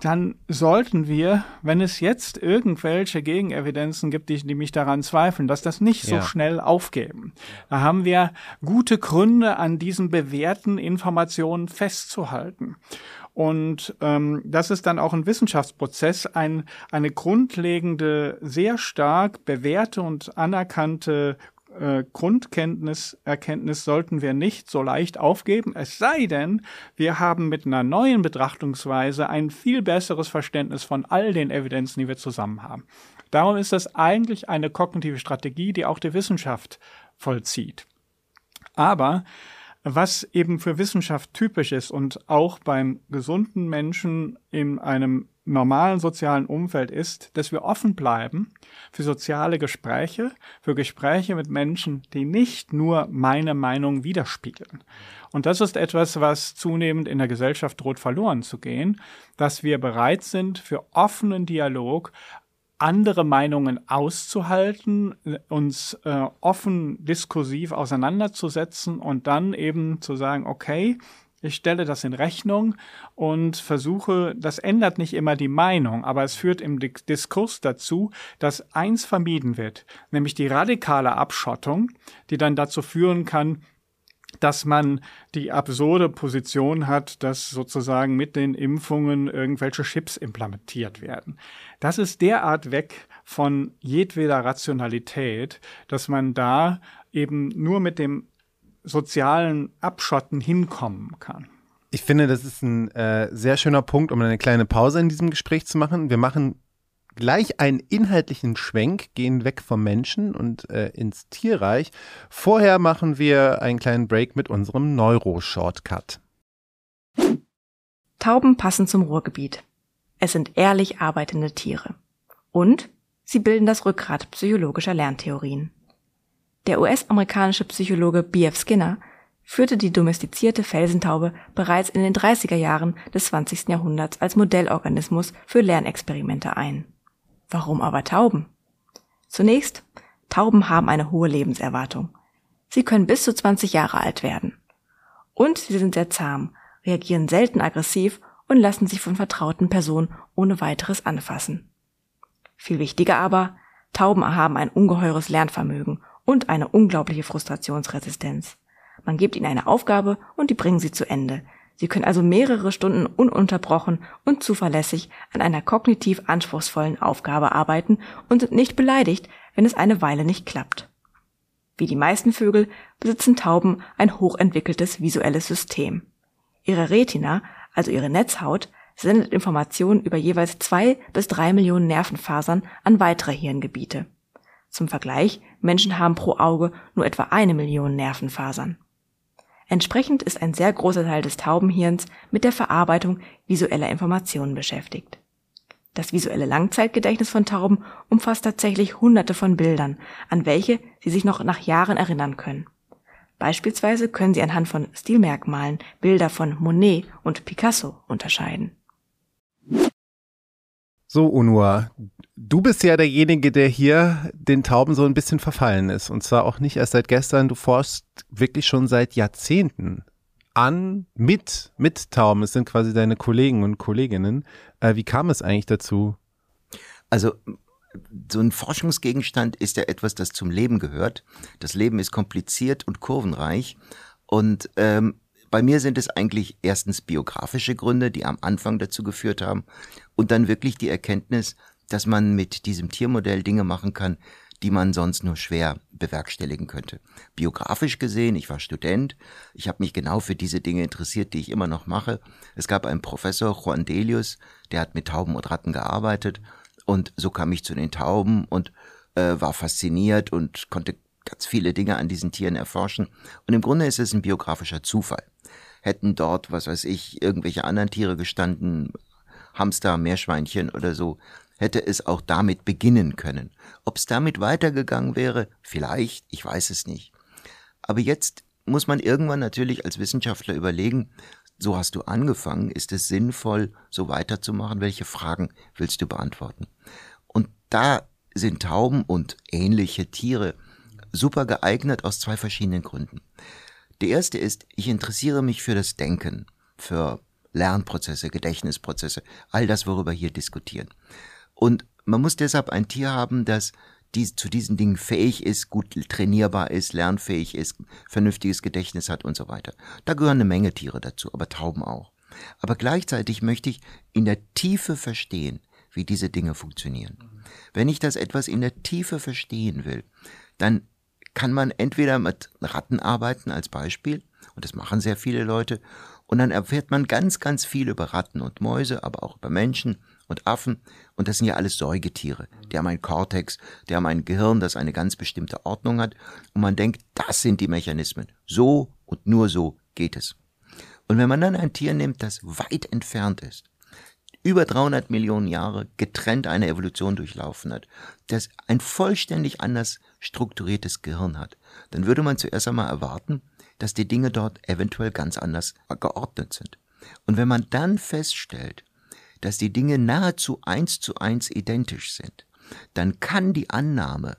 dann sollten wir, wenn es jetzt irgendwelche Gegenevidenzen gibt, die, die mich daran zweifeln, dass das nicht so ja. schnell aufgeben. Da haben wir gute Gründe, an diesen bewährten Informationen festzuhalten. Und ähm, das ist dann auch ein Wissenschaftsprozess, ein, eine grundlegende, sehr stark bewährte und anerkannte äh, Grundkenntnis, Erkenntnis sollten wir nicht so leicht aufgeben, es sei denn, wir haben mit einer neuen Betrachtungsweise ein viel besseres Verständnis von all den Evidenzen, die wir zusammen haben. Darum ist das eigentlich eine kognitive Strategie, die auch die Wissenschaft vollzieht. Aber was eben für Wissenschaft typisch ist und auch beim gesunden Menschen in einem normalen sozialen Umfeld ist, dass wir offen bleiben für soziale Gespräche, für Gespräche mit Menschen, die nicht nur meine Meinung widerspiegeln. Und das ist etwas, was zunehmend in der Gesellschaft droht verloren zu gehen, dass wir bereit sind für offenen Dialog, andere Meinungen auszuhalten, uns äh, offen diskursiv auseinanderzusetzen und dann eben zu sagen, okay, ich stelle das in Rechnung und versuche, das ändert nicht immer die Meinung, aber es führt im Diskurs dazu, dass eins vermieden wird, nämlich die radikale Abschottung, die dann dazu führen kann, dass man die absurde Position hat, dass sozusagen mit den Impfungen irgendwelche Chips implementiert werden. Das ist derart weg von jedweder Rationalität, dass man da eben nur mit dem sozialen Abschotten hinkommen kann.
Ich finde, das ist ein äh, sehr schöner Punkt, um eine kleine Pause in diesem Gespräch zu machen. Wir machen gleich einen inhaltlichen Schwenk, gehen weg vom Menschen und äh, ins Tierreich. Vorher machen wir einen kleinen Break mit unserem Neuro-Shortcut.
Tauben passen zum Ruhrgebiet. Es sind ehrlich arbeitende Tiere. Und sie bilden das Rückgrat psychologischer Lerntheorien. Der US-amerikanische Psychologe B.F. Skinner führte die domestizierte Felsentaube bereits in den 30er Jahren des 20. Jahrhunderts als Modellorganismus für Lernexperimente ein. Warum aber Tauben? Zunächst, Tauben haben eine hohe Lebenserwartung. Sie können bis zu 20 Jahre alt werden. Und sie sind sehr zahm, reagieren selten aggressiv und lassen sich von vertrauten Personen ohne weiteres anfassen. Viel wichtiger aber, Tauben haben ein ungeheures Lernvermögen und eine unglaubliche Frustrationsresistenz. Man gibt ihnen eine Aufgabe und die bringen sie zu Ende. Sie können also mehrere Stunden ununterbrochen und zuverlässig an einer kognitiv anspruchsvollen Aufgabe arbeiten und sind nicht beleidigt, wenn es eine Weile nicht klappt. Wie die meisten Vögel besitzen Tauben ein hochentwickeltes visuelles System. Ihre Retina, also ihre Netzhaut, sendet Informationen über jeweils zwei bis drei Millionen Nervenfasern an weitere Hirngebiete. Zum Vergleich, Menschen haben pro Auge nur etwa eine Million Nervenfasern. Entsprechend ist ein sehr großer Teil des Taubenhirns mit der Verarbeitung visueller Informationen beschäftigt. Das visuelle Langzeitgedächtnis von Tauben umfasst tatsächlich hunderte von Bildern, an welche sie sich noch nach Jahren erinnern können. Beispielsweise können sie anhand von Stilmerkmalen Bilder von Monet und Picasso unterscheiden.
So, Unua, du bist ja derjenige, der hier den Tauben so ein bisschen verfallen ist. Und zwar auch nicht erst seit gestern, du forschst wirklich schon seit Jahrzehnten an, mit, mit Tauben. Es sind quasi deine Kollegen und Kolleginnen. Äh, wie kam es eigentlich dazu?
Also, so ein Forschungsgegenstand ist ja etwas, das zum Leben gehört. Das Leben ist kompliziert und kurvenreich. Und ähm, bei mir sind es eigentlich erstens biografische Gründe, die am Anfang dazu geführt haben und dann wirklich die Erkenntnis, dass man mit diesem Tiermodell Dinge machen kann, die man sonst nur schwer bewerkstelligen könnte. Biografisch gesehen, ich war Student, ich habe mich genau für diese Dinge interessiert, die ich immer noch mache. Es gab einen Professor, Juan Delius, der hat mit Tauben und Ratten gearbeitet und so kam ich zu den Tauben und äh, war fasziniert und konnte ganz viele Dinge an diesen Tieren erforschen. Und im Grunde ist es ein biografischer Zufall hätten dort, was weiß ich, irgendwelche anderen Tiere gestanden, Hamster, Meerschweinchen oder so, hätte es auch damit beginnen können. Ob es damit weitergegangen wäre, vielleicht, ich weiß es nicht. Aber jetzt muss man irgendwann natürlich als Wissenschaftler überlegen, so hast du angefangen, ist es sinnvoll, so weiterzumachen, welche Fragen willst du beantworten? Und da sind Tauben und ähnliche Tiere super geeignet aus zwei verschiedenen Gründen. Die erste ist, ich interessiere mich für das Denken, für Lernprozesse, Gedächtnisprozesse, all das, worüber hier diskutieren. Und man muss deshalb ein Tier haben, das die, zu diesen Dingen fähig ist, gut trainierbar ist, lernfähig ist, vernünftiges Gedächtnis hat und so weiter. Da gehören eine Menge Tiere dazu, aber Tauben auch. Aber gleichzeitig möchte ich in der Tiefe verstehen, wie diese Dinge funktionieren. Wenn ich das etwas in der Tiefe verstehen will, dann kann man entweder mit Ratten arbeiten als Beispiel, und das machen sehr viele Leute, und dann erfährt man ganz, ganz viel über Ratten und Mäuse, aber auch über Menschen und Affen, und das sind ja alles Säugetiere. Die haben ein Kortex, die haben ein Gehirn, das eine ganz bestimmte Ordnung hat, und man denkt, das sind die Mechanismen. So und nur so geht es. Und wenn man dann ein Tier nimmt, das weit entfernt ist, über 300 Millionen Jahre getrennt eine Evolution durchlaufen hat, das ein vollständig anders strukturiertes Gehirn hat, dann würde man zuerst einmal erwarten, dass die Dinge dort eventuell ganz anders geordnet sind. Und wenn man dann feststellt, dass die Dinge nahezu eins zu eins identisch sind, dann kann die Annahme,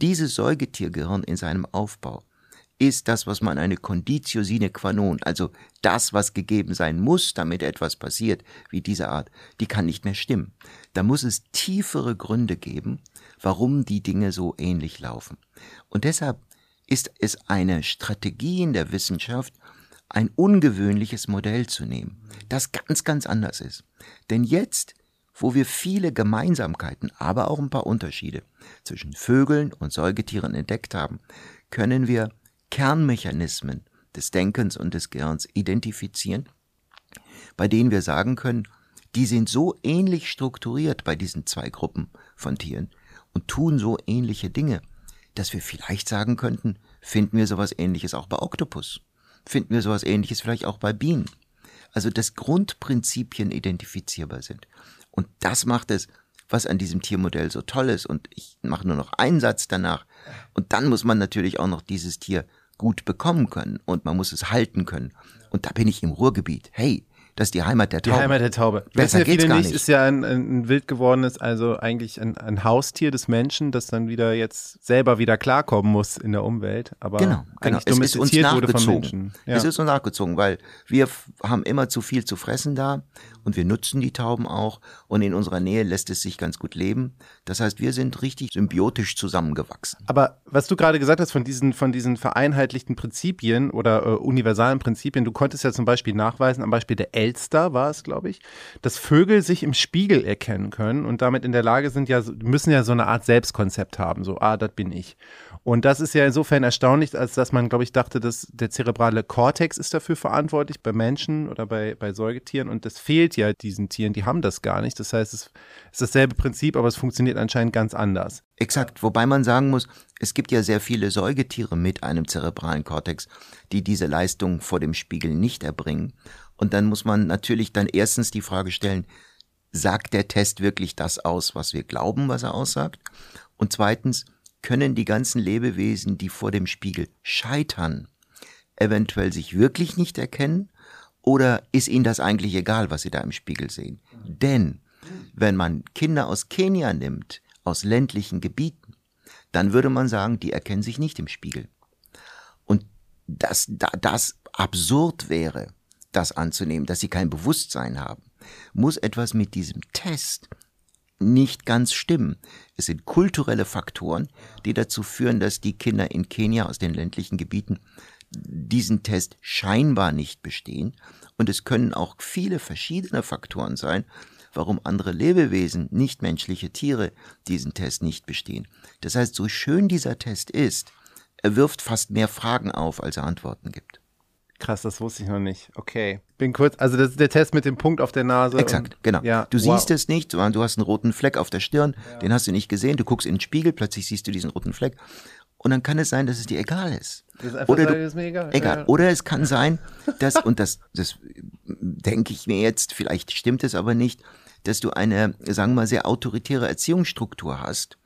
dieses Säugetiergehirn in seinem Aufbau ist das, was man eine Conditio sine qua non, also das, was gegeben sein muss, damit etwas passiert, wie diese Art, die kann nicht mehr stimmen. Da muss es tiefere Gründe geben, warum die Dinge so ähnlich laufen. Und deshalb ist es eine Strategie in der Wissenschaft, ein ungewöhnliches Modell zu nehmen, das ganz, ganz anders ist. Denn jetzt, wo wir viele Gemeinsamkeiten, aber auch ein paar Unterschiede zwischen Vögeln und Säugetieren entdeckt haben, können wir Kernmechanismen des Denkens und des Gehirns identifizieren bei denen wir sagen können, die sind so ähnlich strukturiert bei diesen zwei Gruppen von Tieren und tun so ähnliche Dinge, dass wir vielleicht sagen könnten, finden wir sowas ähnliches auch bei Oktopus, finden wir sowas ähnliches vielleicht auch bei Bienen. Also dass Grundprinzipien identifizierbar sind. Und das macht es, was an diesem Tiermodell so toll ist. Und ich mache nur noch einen Satz danach. Und dann muss man natürlich auch noch dieses Tier gut bekommen können und man muss es halten können. Und da bin ich im Ruhrgebiet. Hey, das ist die Heimat der Taube.
Die Heimat der Taube.
Besser
ja
geht's gar
nicht, ist ja ein, ein wild gewordenes, also eigentlich ein, ein Haustier des Menschen, das dann wieder jetzt selber wieder klarkommen muss in der Umwelt. Aber
Genau, genau. Es ist uns nachgezogen.
Ja.
Es ist uns nachgezogen, weil wir haben immer zu viel zu fressen da und wir nutzen die Tauben auch und in unserer Nähe lässt es sich ganz gut leben. Das heißt, wir sind richtig symbiotisch zusammengewachsen.
Aber was du gerade gesagt hast von diesen, von diesen vereinheitlichten Prinzipien oder äh, universalen Prinzipien, du konntest ja zum Beispiel nachweisen, am Beispiel der Elster war es, glaube ich, dass Vögel sich im Spiegel erkennen können und damit in der Lage sind, ja, müssen ja so eine Art Selbstkonzept haben, so, ah, das bin ich. Und das ist ja insofern erstaunlich, als dass man, glaube ich, dachte, dass der zerebrale Kortex ist dafür verantwortlich bei Menschen oder bei, bei Säugetieren und das fehlt ja diesen Tieren, die haben das gar nicht. Das heißt, es ist dasselbe Prinzip, aber es funktioniert anscheinend ganz anders.
Exakt, wobei man sagen muss, es gibt ja sehr viele Säugetiere mit einem zerebralen Kortex, die diese Leistung vor dem Spiegel nicht erbringen. Und dann muss man natürlich dann erstens die Frage stellen, sagt der Test wirklich das aus, was wir glauben, was er aussagt? Und zweitens, können die ganzen Lebewesen, die vor dem Spiegel scheitern, eventuell sich wirklich nicht erkennen? Oder ist ihnen das eigentlich egal, was sie da im Spiegel sehen? Denn wenn man Kinder aus Kenia nimmt, aus ländlichen Gebieten, dann würde man sagen, die erkennen sich nicht im Spiegel. Und dass da das absurd wäre, das anzunehmen, dass sie kein Bewusstsein haben, muss etwas mit diesem Test nicht ganz stimmen. Es sind kulturelle Faktoren, die dazu führen, dass die Kinder in Kenia aus den ländlichen Gebieten diesen Test scheinbar nicht bestehen. Und es können auch viele verschiedene Faktoren sein, warum andere Lebewesen, nichtmenschliche Tiere, diesen Test nicht bestehen. Das heißt, so schön dieser Test ist, er wirft fast mehr Fragen auf, als er Antworten gibt.
Krass, das wusste ich noch nicht. Okay. Bin kurz, also das ist der Test mit dem Punkt auf der Nase.
Exakt,
und,
genau.
Ja,
du
wow.
siehst es nicht, sondern du hast einen roten Fleck auf der Stirn, den hast du nicht gesehen, du guckst in den Spiegel, plötzlich siehst du diesen roten Fleck. Und dann kann es sein, dass es dir egal ist. Oder
sagen,
du,
das ist mir egal.
Egal.
Ja.
Oder es kann sein, dass, und das, das denke ich mir jetzt, vielleicht stimmt es aber nicht, dass du eine, sagen wir mal, sehr autoritäre Erziehungsstruktur hast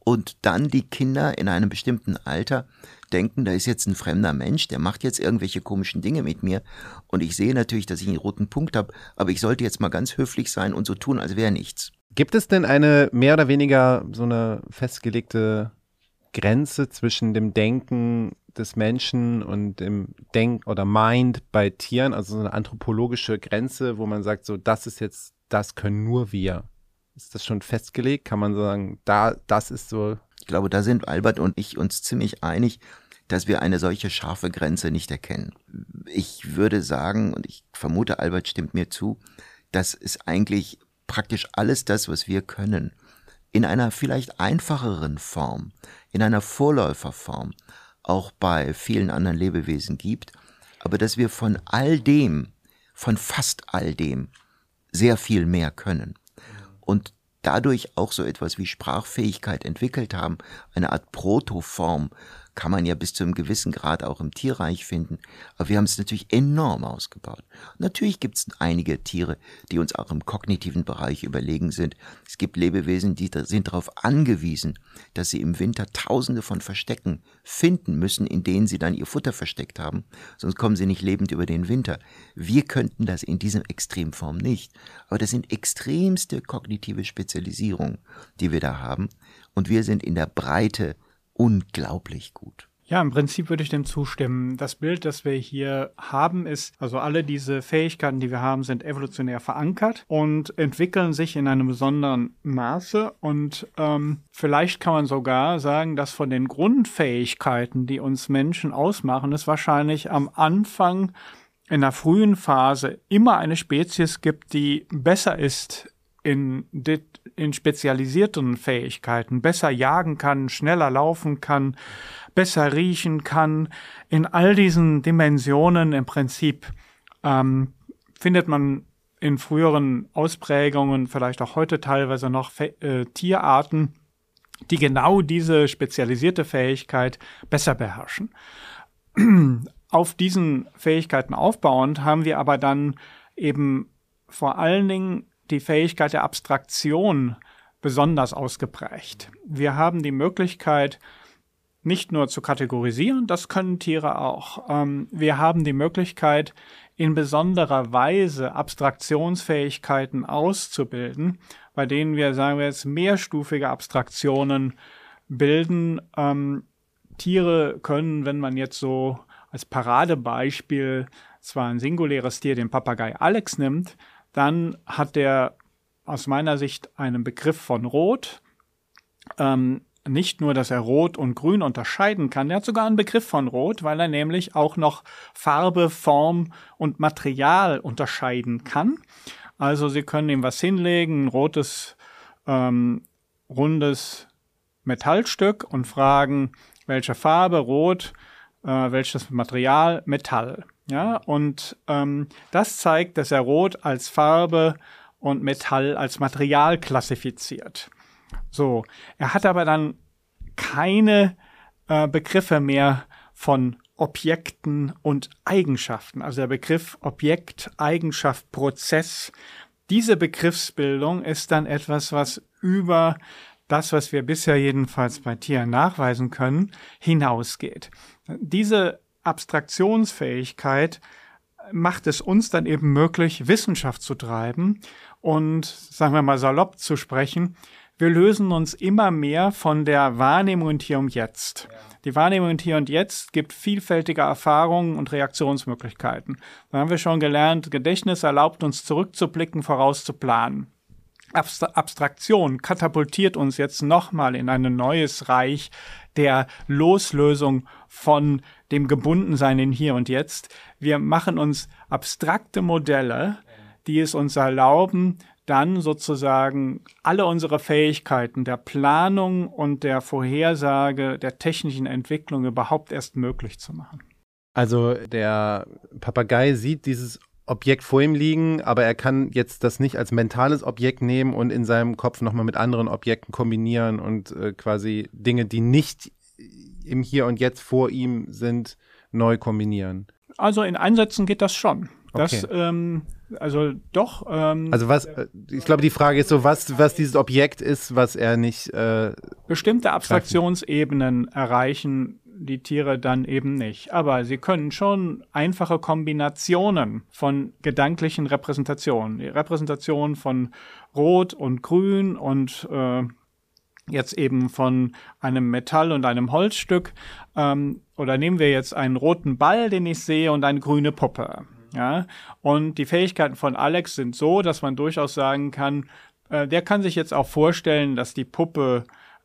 und dann die Kinder in einem bestimmten Alter denken, da ist jetzt ein fremder Mensch, der macht jetzt irgendwelche komischen Dinge mit mir und ich sehe natürlich, dass ich einen roten Punkt habe, aber ich sollte jetzt mal ganz höflich sein und so tun, als wäre nichts.
Gibt es denn eine mehr oder weniger so eine festgelegte Grenze zwischen dem Denken des Menschen und dem Denk- oder Mind bei Tieren, also so eine anthropologische Grenze, wo man sagt, so das ist jetzt, das können nur wir. Ist das schon festgelegt? Kann man sagen, da, das ist so.
Ich glaube, da sind Albert und ich uns ziemlich einig, dass wir eine solche scharfe Grenze nicht erkennen. Ich würde sagen, und ich vermute, Albert stimmt mir zu, dass es eigentlich praktisch alles das, was wir können, in einer vielleicht einfacheren Form, in einer Vorläuferform, auch bei vielen anderen Lebewesen gibt, aber dass wir von all dem, von fast all dem, sehr viel mehr können. Und dadurch auch so etwas wie Sprachfähigkeit entwickelt haben, eine Art Protoform, kann man ja bis zu einem gewissen Grad auch im Tierreich finden. Aber wir haben es natürlich enorm ausgebaut. Natürlich gibt es einige Tiere, die uns auch im kognitiven Bereich überlegen sind. Es gibt Lebewesen, die sind darauf angewiesen, dass sie im Winter tausende von Verstecken finden müssen, in denen sie dann ihr Futter versteckt haben. Sonst kommen sie nicht lebend über den Winter. Wir könnten das in diesem Extremform nicht. Aber das sind extremste kognitive Spezialisierungen, die wir da haben. Und wir sind in der Breite unglaublich gut.
Ja, im Prinzip würde ich dem zustimmen. Das Bild, das wir hier haben, ist, also alle diese Fähigkeiten, die wir haben, sind evolutionär verankert und entwickeln sich in einem besonderen Maße. Und ähm, vielleicht kann man sogar sagen, dass von den Grundfähigkeiten, die uns Menschen ausmachen, es wahrscheinlich am Anfang in der frühen Phase immer eine Spezies gibt, die besser ist in, dit- in spezialisierten Fähigkeiten, besser jagen kann, schneller laufen kann, besser riechen kann, in all diesen Dimensionen im Prinzip ähm, findet man in früheren Ausprägungen, vielleicht auch heute teilweise noch äh, Tierarten, die genau diese spezialisierte Fähigkeit besser beherrschen. Auf diesen Fähigkeiten aufbauend haben wir aber dann eben vor allen Dingen die Fähigkeit der Abstraktion besonders ausgeprägt. Wir haben die Möglichkeit, nicht nur zu kategorisieren, das können Tiere auch. Ähm, wir haben die Möglichkeit, in besonderer Weise Abstraktionsfähigkeiten auszubilden, bei denen wir, sagen wir jetzt, mehrstufige Abstraktionen bilden. Ähm, Tiere können, wenn man jetzt so als Paradebeispiel zwar ein singuläres Tier, den Papagei Alex nimmt, dann hat der aus meiner Sicht einen Begriff von Rot. Ähm, nicht nur, dass er Rot und Grün unterscheiden kann, er hat sogar einen Begriff von Rot, weil er nämlich auch noch Farbe, Form und Material unterscheiden kann. Also Sie können ihm was hinlegen, ein rotes, ähm, rundes Metallstück und fragen, welche Farbe, Rot, äh, welches Material, Metall. Ja, und ähm, das zeigt, dass er Rot als Farbe und Metall als Material klassifiziert. So, er hat aber dann keine äh, Begriffe mehr von Objekten und Eigenschaften. Also der Begriff Objekt, Eigenschaft, Prozess. Diese Begriffsbildung ist dann etwas, was über das, was wir bisher jedenfalls bei Tieren nachweisen können, hinausgeht. Diese Abstraktionsfähigkeit macht es uns dann eben möglich, Wissenschaft zu treiben und, sagen wir mal salopp zu sprechen, wir lösen uns immer mehr von der Wahrnehmung Hier und Jetzt. Die Wahrnehmung Hier und Jetzt gibt vielfältige Erfahrungen und Reaktionsmöglichkeiten. Da haben wir schon gelernt, Gedächtnis erlaubt uns zurückzublicken, vorauszuplanen. Abstraktion katapultiert uns jetzt nochmal in ein neues Reich der Loslösung von dem Gebundensein in Hier und Jetzt. Wir machen uns abstrakte Modelle, die es uns erlauben, dann sozusagen alle unsere Fähigkeiten der Planung und der Vorhersage der technischen Entwicklung überhaupt erst möglich zu machen.
Also der Papagei sieht dieses Objekt vor ihm liegen, aber er kann jetzt das nicht als mentales Objekt nehmen und in seinem Kopf nochmal mit anderen Objekten kombinieren und äh, quasi Dinge, die nicht im Hier und Jetzt vor ihm sind, neu kombinieren.
Also in Einsätzen geht das schon. Das, okay. ähm, also doch. Ähm,
also was, äh, ich glaube, die Frage ist so, was, was dieses Objekt ist, was er nicht. Äh,
bestimmte Abstraktionsebenen erreichen die Tiere dann eben nicht. Aber sie können schon einfache Kombinationen von gedanklichen Repräsentationen. Die Repräsentation von Rot und Grün und äh, jetzt eben von einem Metall und einem Holzstück. Ähm, oder nehmen wir jetzt einen roten Ball, den ich sehe, und eine grüne Puppe. Ja, und die Fähigkeiten von Alex sind so, dass man durchaus sagen kann, äh, der kann sich jetzt auch vorstellen, dass die Puppe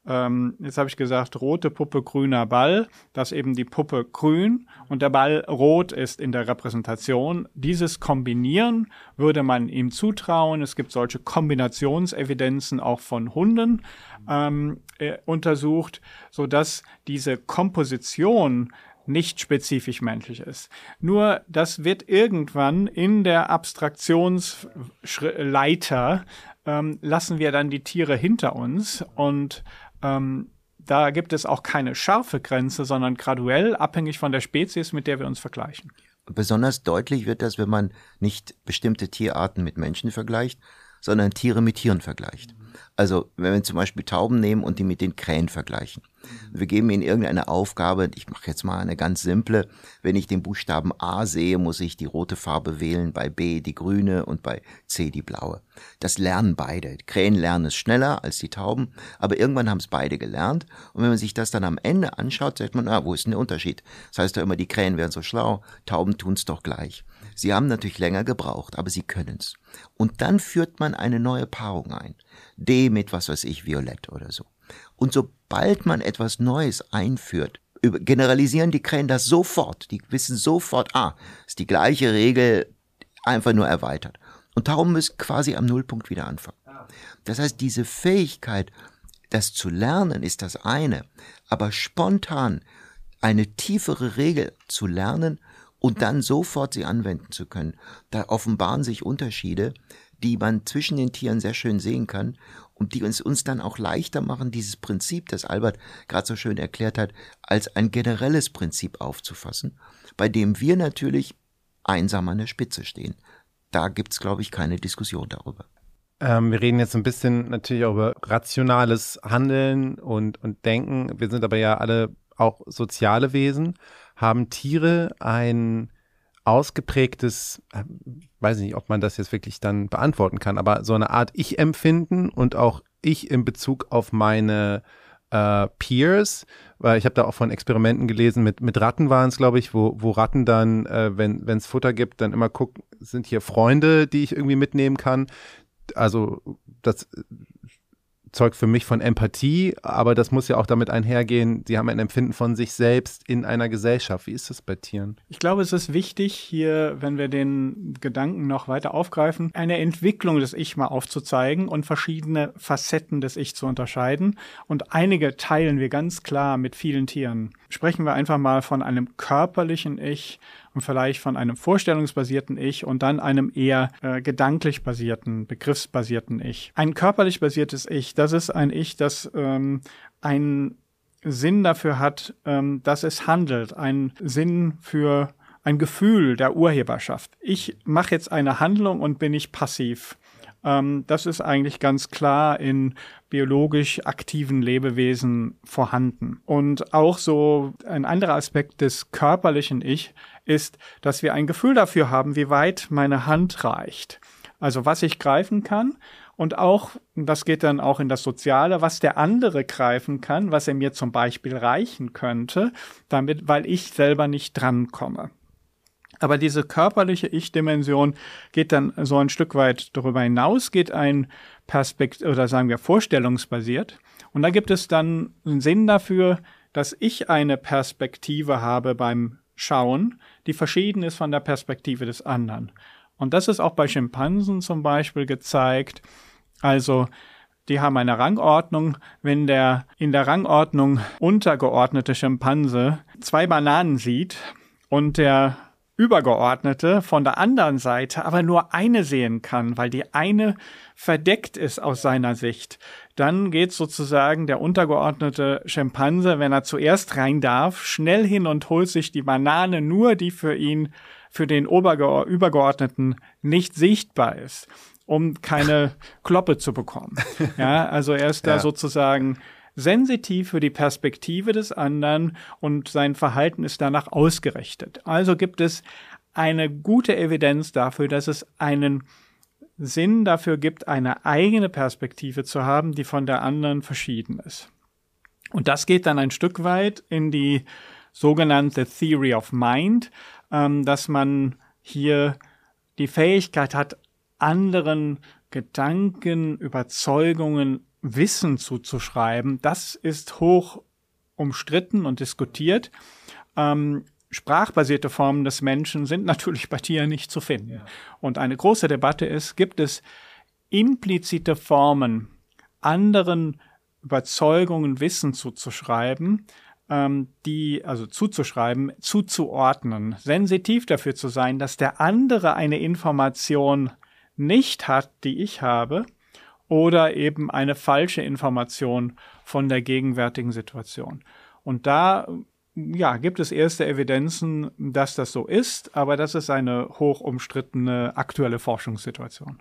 ähm, jetzt habe ich gesagt, rote Puppe, grüner Ball, dass eben die Puppe grün und der Ball rot ist in der Repräsentation. Dieses Kombinieren würde man ihm zutrauen. Es gibt solche Kombinationsevidenzen auch von Hunden ähm, äh, untersucht, so dass diese Komposition nicht spezifisch menschlich ist. Nur das wird irgendwann in der Abstraktionsleiter ähm, lassen wir dann die Tiere hinter uns und ähm, da gibt es auch keine scharfe Grenze, sondern graduell abhängig von der Spezies, mit der wir uns vergleichen.
Besonders deutlich wird das, wenn man nicht bestimmte Tierarten mit Menschen vergleicht, sondern Tiere mit Tieren vergleicht. Also wenn wir zum Beispiel Tauben nehmen und die mit den Krähen vergleichen. Wir geben ihnen irgendeine Aufgabe, ich mache jetzt mal eine ganz simple, wenn ich den Buchstaben A sehe, muss ich die rote Farbe wählen, bei B die grüne und bei C die blaue. Das lernen beide. Die Krähen lernen es schneller als die Tauben, aber irgendwann haben es beide gelernt. Und wenn man sich das dann am Ende anschaut, sagt man, ah, wo ist denn der Unterschied? Das heißt ja immer, die Krähen wären so schlau, Tauben tun es doch gleich. Sie haben natürlich länger gebraucht, aber sie können's. Und dann führt man eine neue Paarung ein. D mit was weiß ich, Violett oder so. Und sobald man etwas Neues einführt, generalisieren die Krähen das sofort. Die wissen sofort, ah, ist die gleiche Regel einfach nur erweitert. Und darum müssen quasi am Nullpunkt wieder anfangen. Das heißt, diese Fähigkeit, das zu lernen, ist das eine, aber spontan eine tiefere Regel zu lernen und dann sofort sie anwenden zu können. Da offenbaren sich Unterschiede, die man zwischen den Tieren sehr schön sehen kann und die uns, uns dann auch leichter machen, dieses Prinzip, das Albert gerade so schön erklärt hat, als ein generelles Prinzip aufzufassen, bei dem wir natürlich einsam an der Spitze stehen. Da gibt's, glaube ich, keine Diskussion darüber.
Ähm, wir reden jetzt ein bisschen natürlich auch über rationales Handeln und, und Denken. Wir sind aber ja alle auch soziale Wesen. Haben Tiere ein ausgeprägtes, äh, weiß nicht, ob man das jetzt wirklich dann beantworten kann, aber so eine Art Ich-Empfinden und auch ich in Bezug auf meine äh, Peers, weil ich habe da auch von Experimenten gelesen, mit, mit Ratten waren es, glaube ich, wo, wo Ratten dann, äh, wenn es Futter gibt, dann immer gucken, sind hier Freunde, die ich irgendwie mitnehmen kann. Also das zeugt für mich von Empathie, aber das muss ja auch damit einhergehen, sie haben ein Empfinden von sich selbst in einer Gesellschaft. Wie ist das bei Tieren?
Ich glaube, es ist wichtig, hier, wenn wir den Gedanken noch weiter aufgreifen, eine Entwicklung des Ich mal aufzuzeigen und verschiedene Facetten des Ich zu unterscheiden. Und einige teilen wir ganz klar mit vielen Tieren. Sprechen wir einfach mal von einem körperlichen Ich, und vielleicht von einem vorstellungsbasierten Ich und dann einem eher äh, gedanklich basierten, begriffsbasierten Ich. Ein körperlich basiertes Ich, das ist ein Ich, das ähm, einen Sinn dafür hat, ähm, dass es handelt, ein Sinn für ein Gefühl der Urheberschaft. Ich mache jetzt eine Handlung und bin nicht passiv. Ähm, das ist eigentlich ganz klar in biologisch aktiven Lebewesen vorhanden. Und auch so ein anderer Aspekt des körperlichen Ich ist, dass wir ein Gefühl dafür haben, wie weit meine Hand reicht. Also was ich greifen kann und auch, das geht dann auch in das Soziale, was der andere greifen kann, was er mir zum Beispiel reichen könnte, damit, weil ich selber nicht drankomme. Aber diese körperliche Ich-Dimension geht dann so ein Stück weit darüber hinaus, geht ein Perspekt oder sagen wir vorstellungsbasiert. Und da gibt es dann einen Sinn dafür, dass ich eine Perspektive habe beim Schauen, die verschieden ist von der Perspektive des anderen. Und das ist auch bei Schimpansen zum Beispiel gezeigt. Also, die haben eine Rangordnung. Wenn der in der Rangordnung untergeordnete Schimpanse zwei Bananen sieht und der Übergeordnete von der anderen Seite aber nur eine sehen kann, weil die eine verdeckt ist aus seiner Sicht, dann geht sozusagen der untergeordnete Schimpanse, wenn er zuerst rein darf, schnell hin und holt sich die Banane nur, die für ihn, für den Oberge Übergeordneten nicht sichtbar ist, um keine Kloppe zu bekommen. Ja, also er ist da ja. sozusagen sensitiv für die Perspektive des anderen und sein Verhalten ist danach ausgerichtet. Also gibt es eine gute Evidenz dafür, dass es einen Sinn dafür gibt, eine eigene Perspektive zu haben, die von der anderen verschieden ist. Und das geht dann ein Stück weit in die sogenannte Theory of Mind, ähm, dass man hier die Fähigkeit hat, anderen Gedanken, Überzeugungen, Wissen zuzuschreiben, das ist hoch umstritten und diskutiert. Ähm, sprachbasierte Formen des Menschen sind natürlich bei Tieren nicht zu finden. Ja. Und eine große Debatte ist, gibt es implizite Formen, anderen Überzeugungen Wissen zuzuschreiben, ähm, die, also zuzuschreiben, zuzuordnen, sensitiv dafür zu sein, dass der andere eine Information nicht hat, die ich habe, oder eben eine falsche Information von der gegenwärtigen Situation. Und da ja, gibt es erste Evidenzen, dass das so ist, aber das ist eine hoch umstrittene aktuelle Forschungssituation.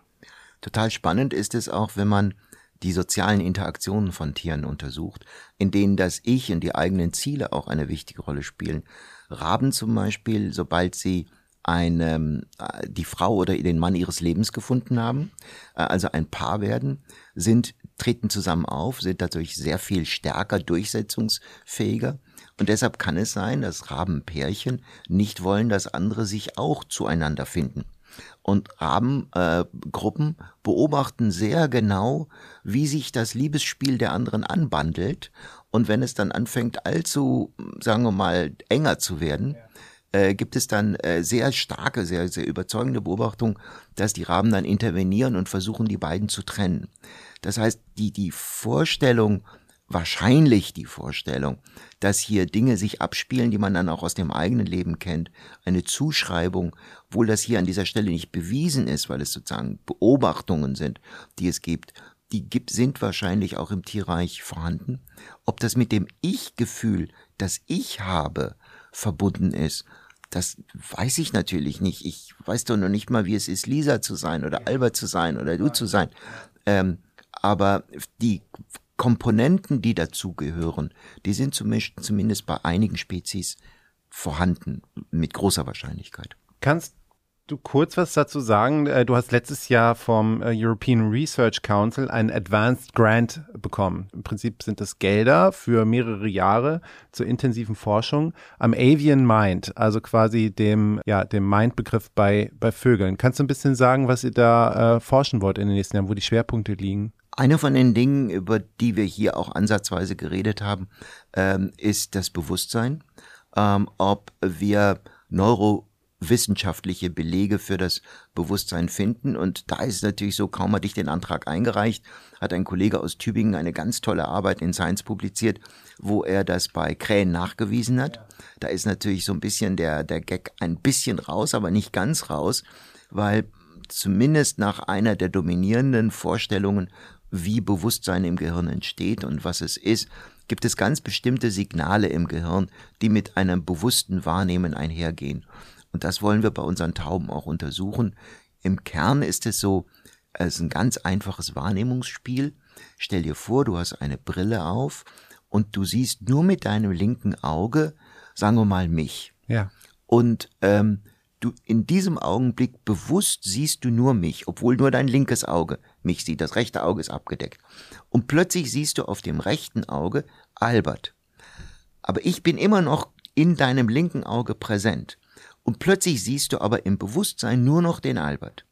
Total spannend ist es auch, wenn man die sozialen Interaktionen von Tieren untersucht, in denen das Ich und die eigenen Ziele auch eine wichtige Rolle spielen. Raben zum Beispiel, sobald sie eine, äh, die Frau oder den Mann ihres Lebens gefunden haben, äh, also ein Paar werden, sind, treten zusammen auf, sind dadurch sehr viel stärker durchsetzungsfähiger. Und deshalb kann es sein, dass Rabenpärchen nicht wollen, dass andere sich auch zueinander finden. Und Rabengruppen äh, beobachten sehr genau, wie sich das Liebesspiel der anderen anbandelt. Und wenn es dann anfängt, allzu, sagen wir mal, enger zu werden, ja äh, gibt es dann äh, sehr starke, sehr, sehr überzeugende Beobachtung, dass die Raben dann intervenieren und versuchen, die beiden zu trennen. Das heißt, die, die Vorstellung, wahrscheinlich die Vorstellung, dass hier Dinge sich abspielen, die man dann auch aus dem eigenen Leben kennt. Eine Zuschreibung, obwohl das hier an dieser Stelle nicht bewiesen ist, weil es sozusagen Beobachtungen sind, die es gibt, die gibt, sind wahrscheinlich auch im Tierreich vorhanden. Ob das mit dem Ich-Gefühl, das ich habe, verbunden ist, das weiß ich natürlich nicht. Ich weiß doch noch nicht mal, wie es ist, Lisa zu sein oder Albert zu sein oder du zu sein. Ähm, aber die Komponenten, die dazugehören, die sind zumindest bei einigen Spezies vorhanden, mit großer Wahrscheinlichkeit.
Kannst du kurz was dazu sagen? Äh, du hast letztes Jahr vom äh, European Research Council einen Advanced Grant bekommen. Im Prinzip sind das Gelder für mehrere Jahre zur intensiven Forschung am Avian Mind, also quasi dem, ja, dem Mind-Begriff bei, bei Vögeln. Kannst du ein bisschen sagen, was ihr da äh, forschen wollt in den nächsten Jahren, wo die Schwerpunkte liegen?
Eine von den Dingen, über die wir hier auch ansatzweise geredet haben, ähm, ist das Bewusstsein. Ähm, ob wir neurowissenschaftliche Belege für das Bewusstsein finden. Und da ist es natürlich so, kaum hatte ich den Antrag eingereicht, hat ein Kollege aus Tübingen eine ganz tolle Arbeit in Science publiziert, wo er das bei Krähen nachgewiesen hat. Da ist natürlich so ein bisschen der, der Gag ein bisschen raus, aber nicht ganz raus, weil zumindest nach einer der dominierenden Vorstellungen wie Bewusstsein im Gehirn entsteht und was es ist, gibt es ganz bestimmte Signale im Gehirn, die mit einem bewussten Wahrnehmen einhergehen. Und das wollen wir bei unseren Tauben auch untersuchen. Im Kern ist es so, es ist ein ganz einfaches Wahrnehmungsspiel. Stell dir vor, du hast eine Brille auf und du siehst nur mit deinem linken Auge, sagen wir mal, mich.
Ja.
Und ähm, du in diesem Augenblick bewusst siehst du nur mich, obwohl nur dein linkes Auge mich sieht. Das rechte Auge ist abgedeckt. Und plötzlich siehst du auf dem rechten Auge Albert. Aber ich bin immer noch in deinem linken Auge präsent. Und plötzlich siehst du aber im Bewusstsein nur noch den Albert.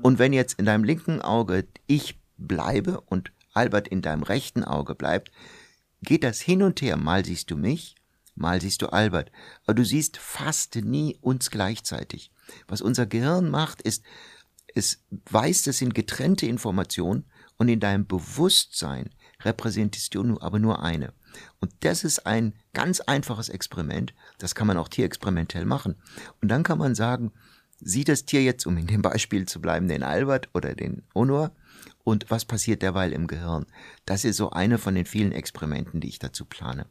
Und wenn jetzt in deinem linken Auge ich bleibe und Albert in deinem rechten Auge bleibt, geht das hin und her. Mal siehst du mich, mal siehst du Albert. Aber du siehst fast nie uns gleichzeitig. Was unser Gehirn macht, ist, es weiß, das sind getrennte Informationen und in deinem Bewusstsein repräsentierst du aber nur eine. Und das ist ein ganz einfaches Experiment. Das kann man auch tierexperimentell machen. Und dann kann man sagen, sieht das Tier jetzt, um in dem Beispiel zu bleiben, den Albert oder den Honor? Und was passiert derweil im Gehirn? Das ist so eine von den vielen Experimenten, die ich dazu plane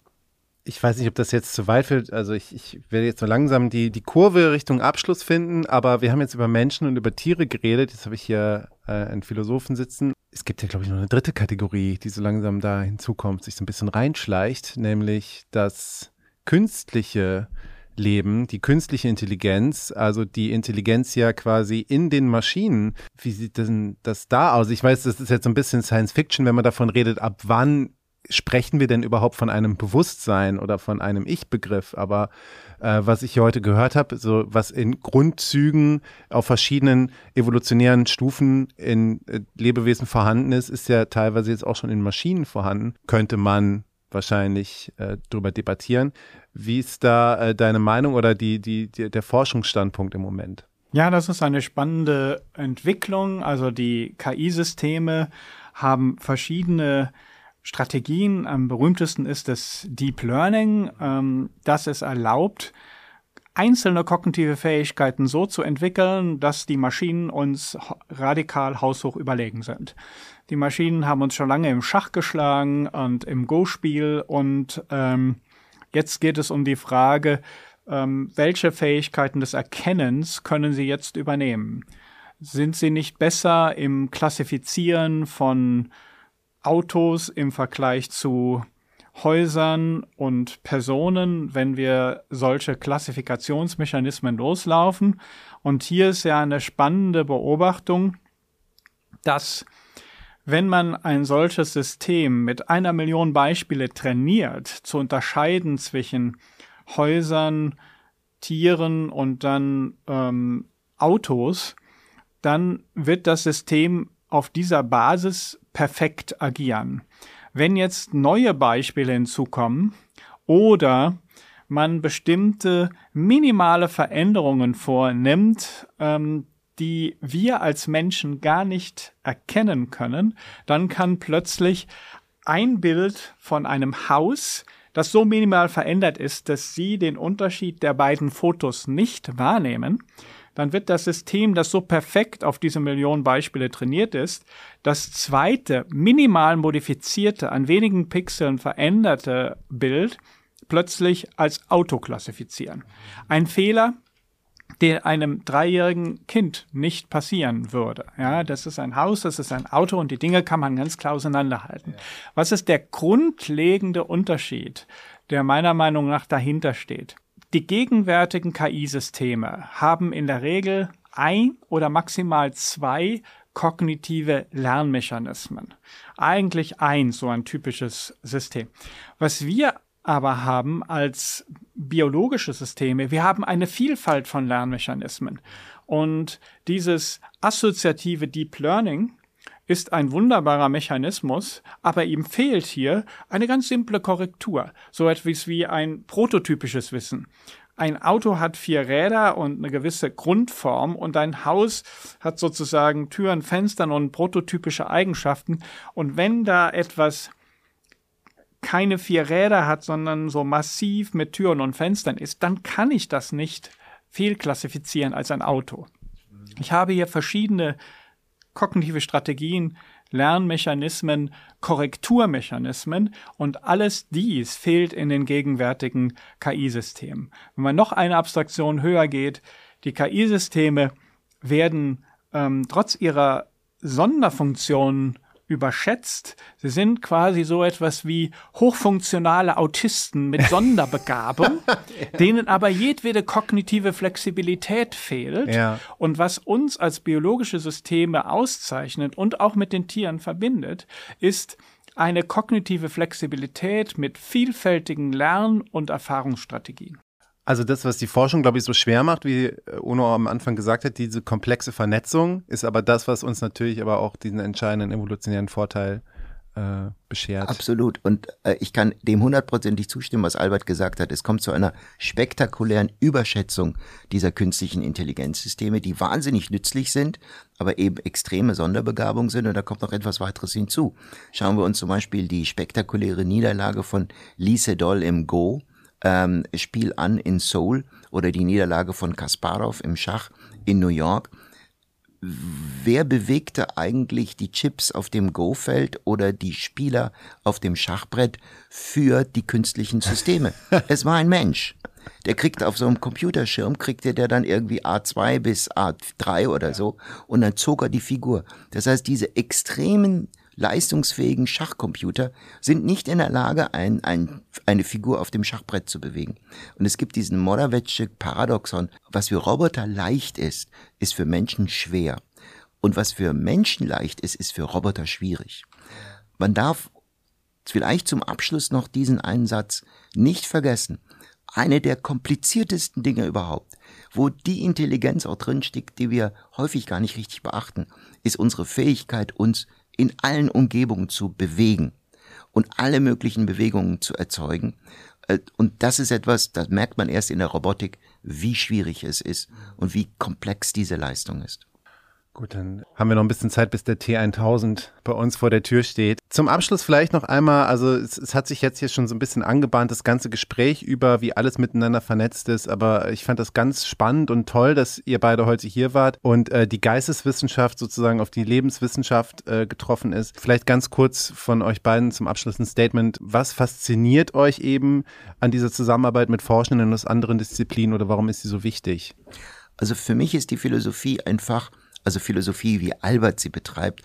ich weiß nicht, ob das jetzt zu weit führt. Also ich, ich werde jetzt so langsam die, die Kurve Richtung Abschluss finden, aber wir haben jetzt über Menschen und über Tiere geredet. Jetzt habe ich hier äh, einen Philosophen sitzen. Es gibt ja, glaube ich, noch eine dritte Kategorie, die so langsam da hinzukommt, sich so ein bisschen reinschleicht, nämlich das künstliche Leben, die künstliche Intelligenz, also die Intelligenz ja quasi in den Maschinen. Wie sieht denn das da aus? Ich weiß, das ist jetzt so ein bisschen Science Fiction, wenn man davon redet, ab wann sprechen wir denn überhaupt von einem Bewusstsein oder von einem Ich-Begriff? Aber äh, was ich heute gehört habe, so was in Grundzügen auf verschiedenen evolutionären Stufen in äh, Lebewesen vorhanden ist, ist ja teilweise jetzt auch schon in Maschinen vorhanden. Könnte man wahrscheinlich äh, darüber debattieren. Wie ist da äh, deine Meinung oder die, die, die, der Forschungsstandpunkt im Moment?
Ja, das ist eine spannende Entwicklung. Also die KI-Systeme haben verschiedene Strategien. Am berühmtesten ist das Deep Learning, ähm, das es erlaubt, einzelne kognitive Fähigkeiten so zu entwickeln, dass die Maschinen uns radikal haushoch überlegen sind. Die Maschinen haben uns schon lange im Schach geschlagen und im Go-Spiel und ähm, jetzt geht es um die Frage, ähm, welche Fähigkeiten des Erkennens können sie jetzt übernehmen? Sind sie nicht besser im Klassifizieren von Autos im Vergleich zu Häusern und Personen, wenn wir solche Klassifikationsmechanismen loslaufen. Und hier ist ja eine spannende Beobachtung, dass wenn man ein solches System mit einer Million Beispiele trainiert, zu unterscheiden zwischen Häusern, Tieren und dann ähm, Autos, dann wird das System auf dieser Basis perfekt agieren. Wenn jetzt neue Beispiele hinzukommen oder man bestimmte minimale Veränderungen vornimmt, ähm, die wir als Menschen gar nicht erkennen können, dann kann plötzlich ein Bild von einem Haus, das so minimal verändert ist, dass Sie den Unterschied der beiden Fotos nicht wahrnehmen, dann wird das System, das so perfekt auf diese Millionen Beispiele trainiert ist, das zweite, minimal modifizierte, an wenigen Pixeln veränderte Bild plötzlich als Auto klassifizieren. Ein Fehler, der einem dreijährigen Kind nicht passieren würde. Ja, das ist ein Haus, das ist ein Auto und die Dinge kann man ganz klar auseinanderhalten. Ja. Was ist der grundlegende Unterschied, der meiner Meinung nach dahinter steht? Die gegenwärtigen KI-Systeme haben in der Regel ein oder maximal zwei kognitive Lernmechanismen. Eigentlich ein, so ein typisches System. Was wir aber haben als biologische Systeme, wir haben eine Vielfalt von Lernmechanismen. Und dieses assoziative Deep Learning ist ein wunderbarer Mechanismus, aber ihm fehlt hier eine ganz simple Korrektur, so etwas wie ein prototypisches Wissen. Ein Auto hat vier Räder und eine gewisse Grundform und ein Haus hat sozusagen Türen, Fenstern und prototypische Eigenschaften. Und wenn da etwas keine vier Räder hat, sondern so massiv mit Türen und Fenstern ist, dann kann ich das nicht fehlklassifizieren als ein Auto. Ich habe hier verschiedene kognitive Strategien, Lernmechanismen, Korrekturmechanismen und alles dies fehlt in den gegenwärtigen KI-Systemen. Wenn man noch eine Abstraktion höher geht, die KI-Systeme werden ähm, trotz ihrer Sonderfunktionen überschätzt. Sie sind quasi so etwas wie hochfunktionale Autisten mit Sonderbegabung, ja. denen aber jedwede kognitive Flexibilität fehlt. Ja. Und was uns als biologische Systeme auszeichnet und auch mit den Tieren verbindet, ist eine kognitive Flexibilität mit vielfältigen Lern- und Erfahrungsstrategien.
Also das, was die Forschung, glaube ich, so schwer macht, wie Uno am Anfang gesagt hat, diese komplexe Vernetzung, ist aber das, was uns natürlich aber auch diesen entscheidenden evolutionären Vorteil äh, beschert.
Absolut. Und äh, ich kann dem hundertprozentig zustimmen, was Albert gesagt hat. Es kommt zu einer spektakulären Überschätzung dieser künstlichen Intelligenzsysteme, die wahnsinnig nützlich sind, aber eben extreme Sonderbegabung sind. Und da kommt noch etwas weiteres hinzu. Schauen wir uns zum Beispiel die spektakuläre Niederlage von Lee Sedol im Go ähm, Spiel an in Seoul oder die Niederlage von Kasparov im Schach in New York. Wer bewegte eigentlich die Chips auf dem Go-Feld oder die Spieler auf dem Schachbrett für die künstlichen Systeme? es war ein Mensch. Der kriegt auf so einem Computerschirm, kriegt der dann irgendwie A2 bis A3 oder so und dann zog er die Figur. Das heißt, diese extremen leistungsfähigen Schachcomputer sind nicht in der Lage, ein, ein, eine Figur auf dem Schachbrett zu bewegen. Und es gibt diesen Moravec'sche Paradoxon, was für Roboter leicht ist, ist für Menschen schwer. Und was für Menschen leicht ist, ist für Roboter schwierig. Man darf vielleicht zum Abschluss noch diesen einen Satz nicht vergessen. Eine der kompliziertesten Dinge überhaupt, wo die Intelligenz auch drinsteckt, die wir häufig gar nicht richtig beachten, ist unsere Fähigkeit, uns in allen Umgebungen zu bewegen und alle möglichen Bewegungen zu erzeugen. Äh, und das ist etwas, das merkt man erst in der Robotik, wie schwierig es ist und wie komplex diese Leistung ist.
Gut, dann haben wir noch ein bisschen Zeit, bis der T1000 bei uns vor der Tür steht. Zum Abschluss vielleicht noch einmal, also es, es, hat sich jetzt hier schon so ein bisschen angebahnt, das ganze Gespräch über, wie alles miteinander vernetzt ist, aber ich fand das ganz spannend und toll, dass ihr beide heute hier wart und äh, die Geisteswissenschaft sozusagen auf die Lebenswissenschaft äh, getroffen ist. Vielleicht ganz kurz von euch beiden zum Abschluss ein Statement. Was fasziniert euch eben an dieser Zusammenarbeit mit Forschenden aus anderen Disziplinen oder warum ist sie so wichtig?
Also für mich ist die Philosophie einfach also Philosophie, wie Albert sie betreibt,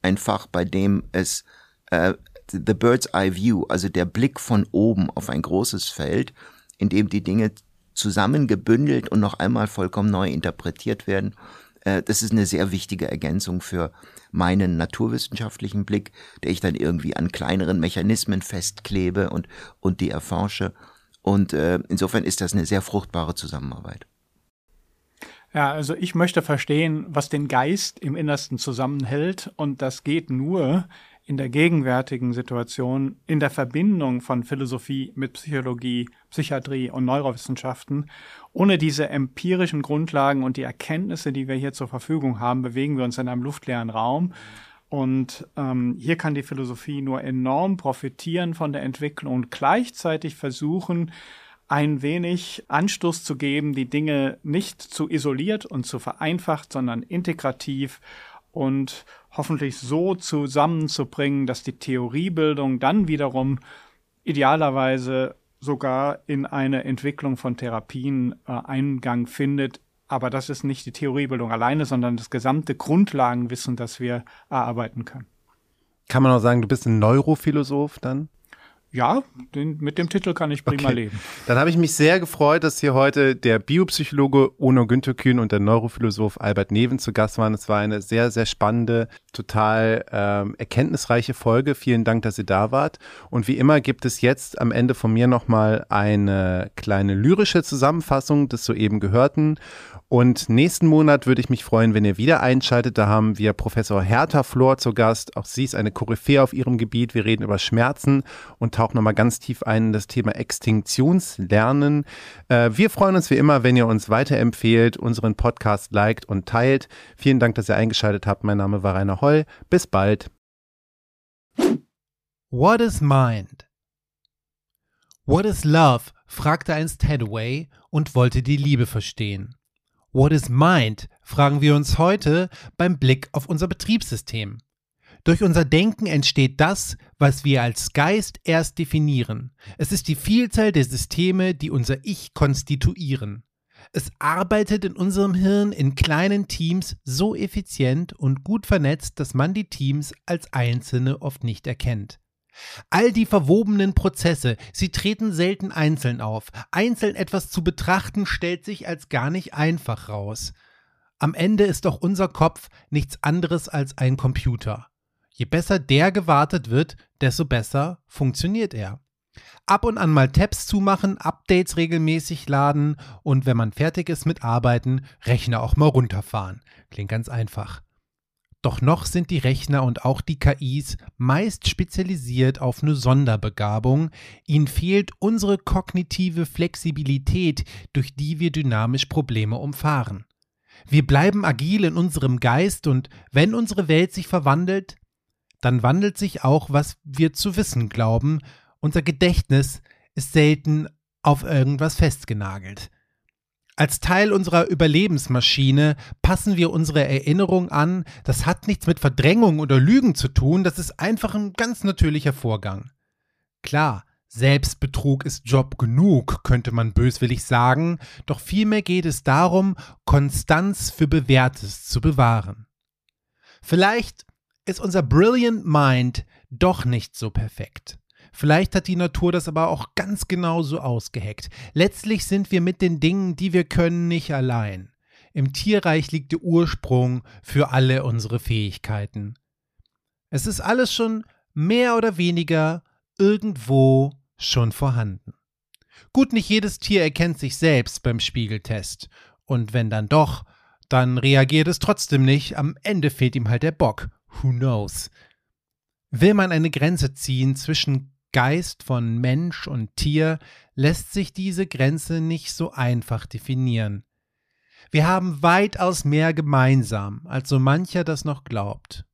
ein Fach, bei dem es äh, the bird's eye view, also der Blick von oben auf ein großes Feld, in dem die Dinge zusammengebündelt und noch einmal vollkommen neu interpretiert werden. Äh, das ist eine sehr wichtige Ergänzung für meinen naturwissenschaftlichen Blick, der ich dann irgendwie an kleineren Mechanismen festklebe und, und die erforsche. Und äh, insofern ist das eine sehr fruchtbare Zusammenarbeit.
Ja, also ich möchte verstehen, was den Geist im Innersten zusammenhält und das geht nur in der gegenwärtigen Situation in der Verbindung von Philosophie mit Psychologie, Psychiatrie und Neurowissenschaften. Ohne diese empirischen Grundlagen und die Erkenntnisse, die wir hier zur Verfügung haben, bewegen wir uns in einem luftleeren Raum. Und ähm, hier kann die Philosophie nur enorm profitieren von der Entwicklung und gleichzeitig versuchen, ein wenig Anstoß zu geben, die Dinge nicht zu isoliert und zu vereinfacht, sondern integrativ und hoffentlich so zusammenzubringen, dass die Theoriebildung dann wiederum idealerweise sogar in eine Entwicklung von Therapien äh, Eingang findet. Aber das ist nicht die Theoriebildung alleine, sondern das gesamte Grundlagenwissen, das wir erarbeiten können.
Kann man auch sagen, du bist ein Neurophilosoph dann?
Ja, den, mit dem Titel kann ich prima okay. leben.
Dann habe ich mich sehr gefreut, dass hier heute der Biopsychologe Ono Günther Kühn und der Neurophilosoph Albert Neven zu Gast waren. Es war eine sehr, sehr spannende, total ähm, erkenntnisreiche Folge. Vielen Dank, dass ihr da wart. Und wie immer gibt es jetzt am Ende von mir nochmal eine kleine lyrische Zusammenfassung des soeben Gehörten. Und nächsten Monat würde ich mich freuen, wenn ihr wieder einschaltet. Da haben wir Professor Hertha Flor zu Gast. Auch sie ist eine Koryphäe auf ihrem Gebiet. Wir reden über Schmerzen und tauchen nochmal ganz tief ein in das Thema Extinktionslernen. Äh, wir freuen uns wie immer, wenn ihr uns weiterempfehlt, unseren Podcast liked und teilt. Vielen Dank, dass ihr eingeschaltet habt. Mein Name war Rainer Holl. Bis bald.
What is mind? What is love? fragte einst Hathaway und wollte die Liebe verstehen. What is mind? fragen wir uns heute beim Blick auf unser Betriebssystem. Durch unser Denken entsteht das, was wir als Geist erst definieren. Es ist die Vielzahl der Systeme, die unser Ich konstituieren. Es arbeitet in unserem Hirn in kleinen Teams so effizient und gut vernetzt, dass man die Teams als einzelne oft nicht erkennt. All die verwobenen Prozesse, sie treten selten einzeln auf. Einzeln etwas zu betrachten stellt sich als gar nicht einfach raus. Am Ende ist doch unser Kopf nichts anderes als ein Computer. Je besser der gewartet wird, desto besser funktioniert er. Ab und an mal Tabs zumachen, Updates regelmäßig laden und wenn man fertig ist mit Arbeiten, Rechner auch mal runterfahren. Klingt ganz einfach. Doch noch sind die Rechner und auch die KIs meist spezialisiert auf eine Sonderbegabung. Ihnen fehlt unsere kognitive Flexibilität, durch die wir dynamisch Probleme umfahren. Wir bleiben agil in unserem Geist und wenn unsere Welt sich verwandelt, dann wandelt sich auch, was wir zu wissen glauben. Unser Gedächtnis ist selten auf irgendwas festgenagelt. Als Teil unserer Überlebensmaschine passen wir unsere Erinnerung an. Das hat nichts mit Verdrängung oder Lügen zu tun, das ist einfach ein ganz natürlicher Vorgang. Klar, Selbstbetrug ist Job genug, könnte man böswillig sagen, doch vielmehr geht es darum, Konstanz für Bewährtes zu bewahren. Vielleicht ist unser Brilliant Mind doch nicht so perfekt. Vielleicht hat die Natur das aber auch ganz genau so ausgeheckt. Letztlich sind wir mit den Dingen, die wir können, nicht allein. Im Tierreich liegt der Ursprung für alle unsere Fähigkeiten. Es ist alles schon mehr oder weniger irgendwo schon vorhanden. Gut, nicht jedes Tier erkennt sich selbst beim Spiegeltest. Und wenn dann doch, dann reagiert es trotzdem nicht, am Ende fehlt ihm halt der Bock. Who knows? Will man eine Grenze ziehen zwischen Geist von Mensch und Tier, lässt sich diese Grenze nicht so einfach definieren. Wir haben weitaus mehr gemeinsam, als so mancher das noch glaubt.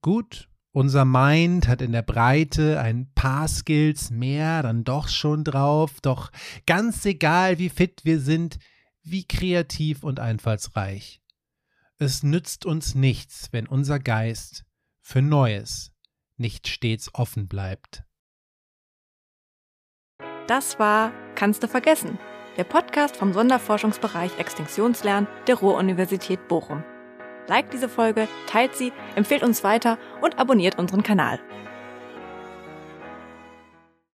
Gut, unser Mind hat in der Breite ein paar Skills mehr dann doch schon drauf, doch ganz egal, wie fit wir sind, wie kreativ und einfallsreich. Es nützt uns nichts, wenn unser Geist für Neues nicht stets offen bleibt.
Das war Kannst du vergessen? Der Podcast vom Sonderforschungsbereich Extinktionslernen der Ruhr-Universität Bochum. Liked diese Folge, teilt sie, empfehlt uns weiter und abonniert unseren Kanal.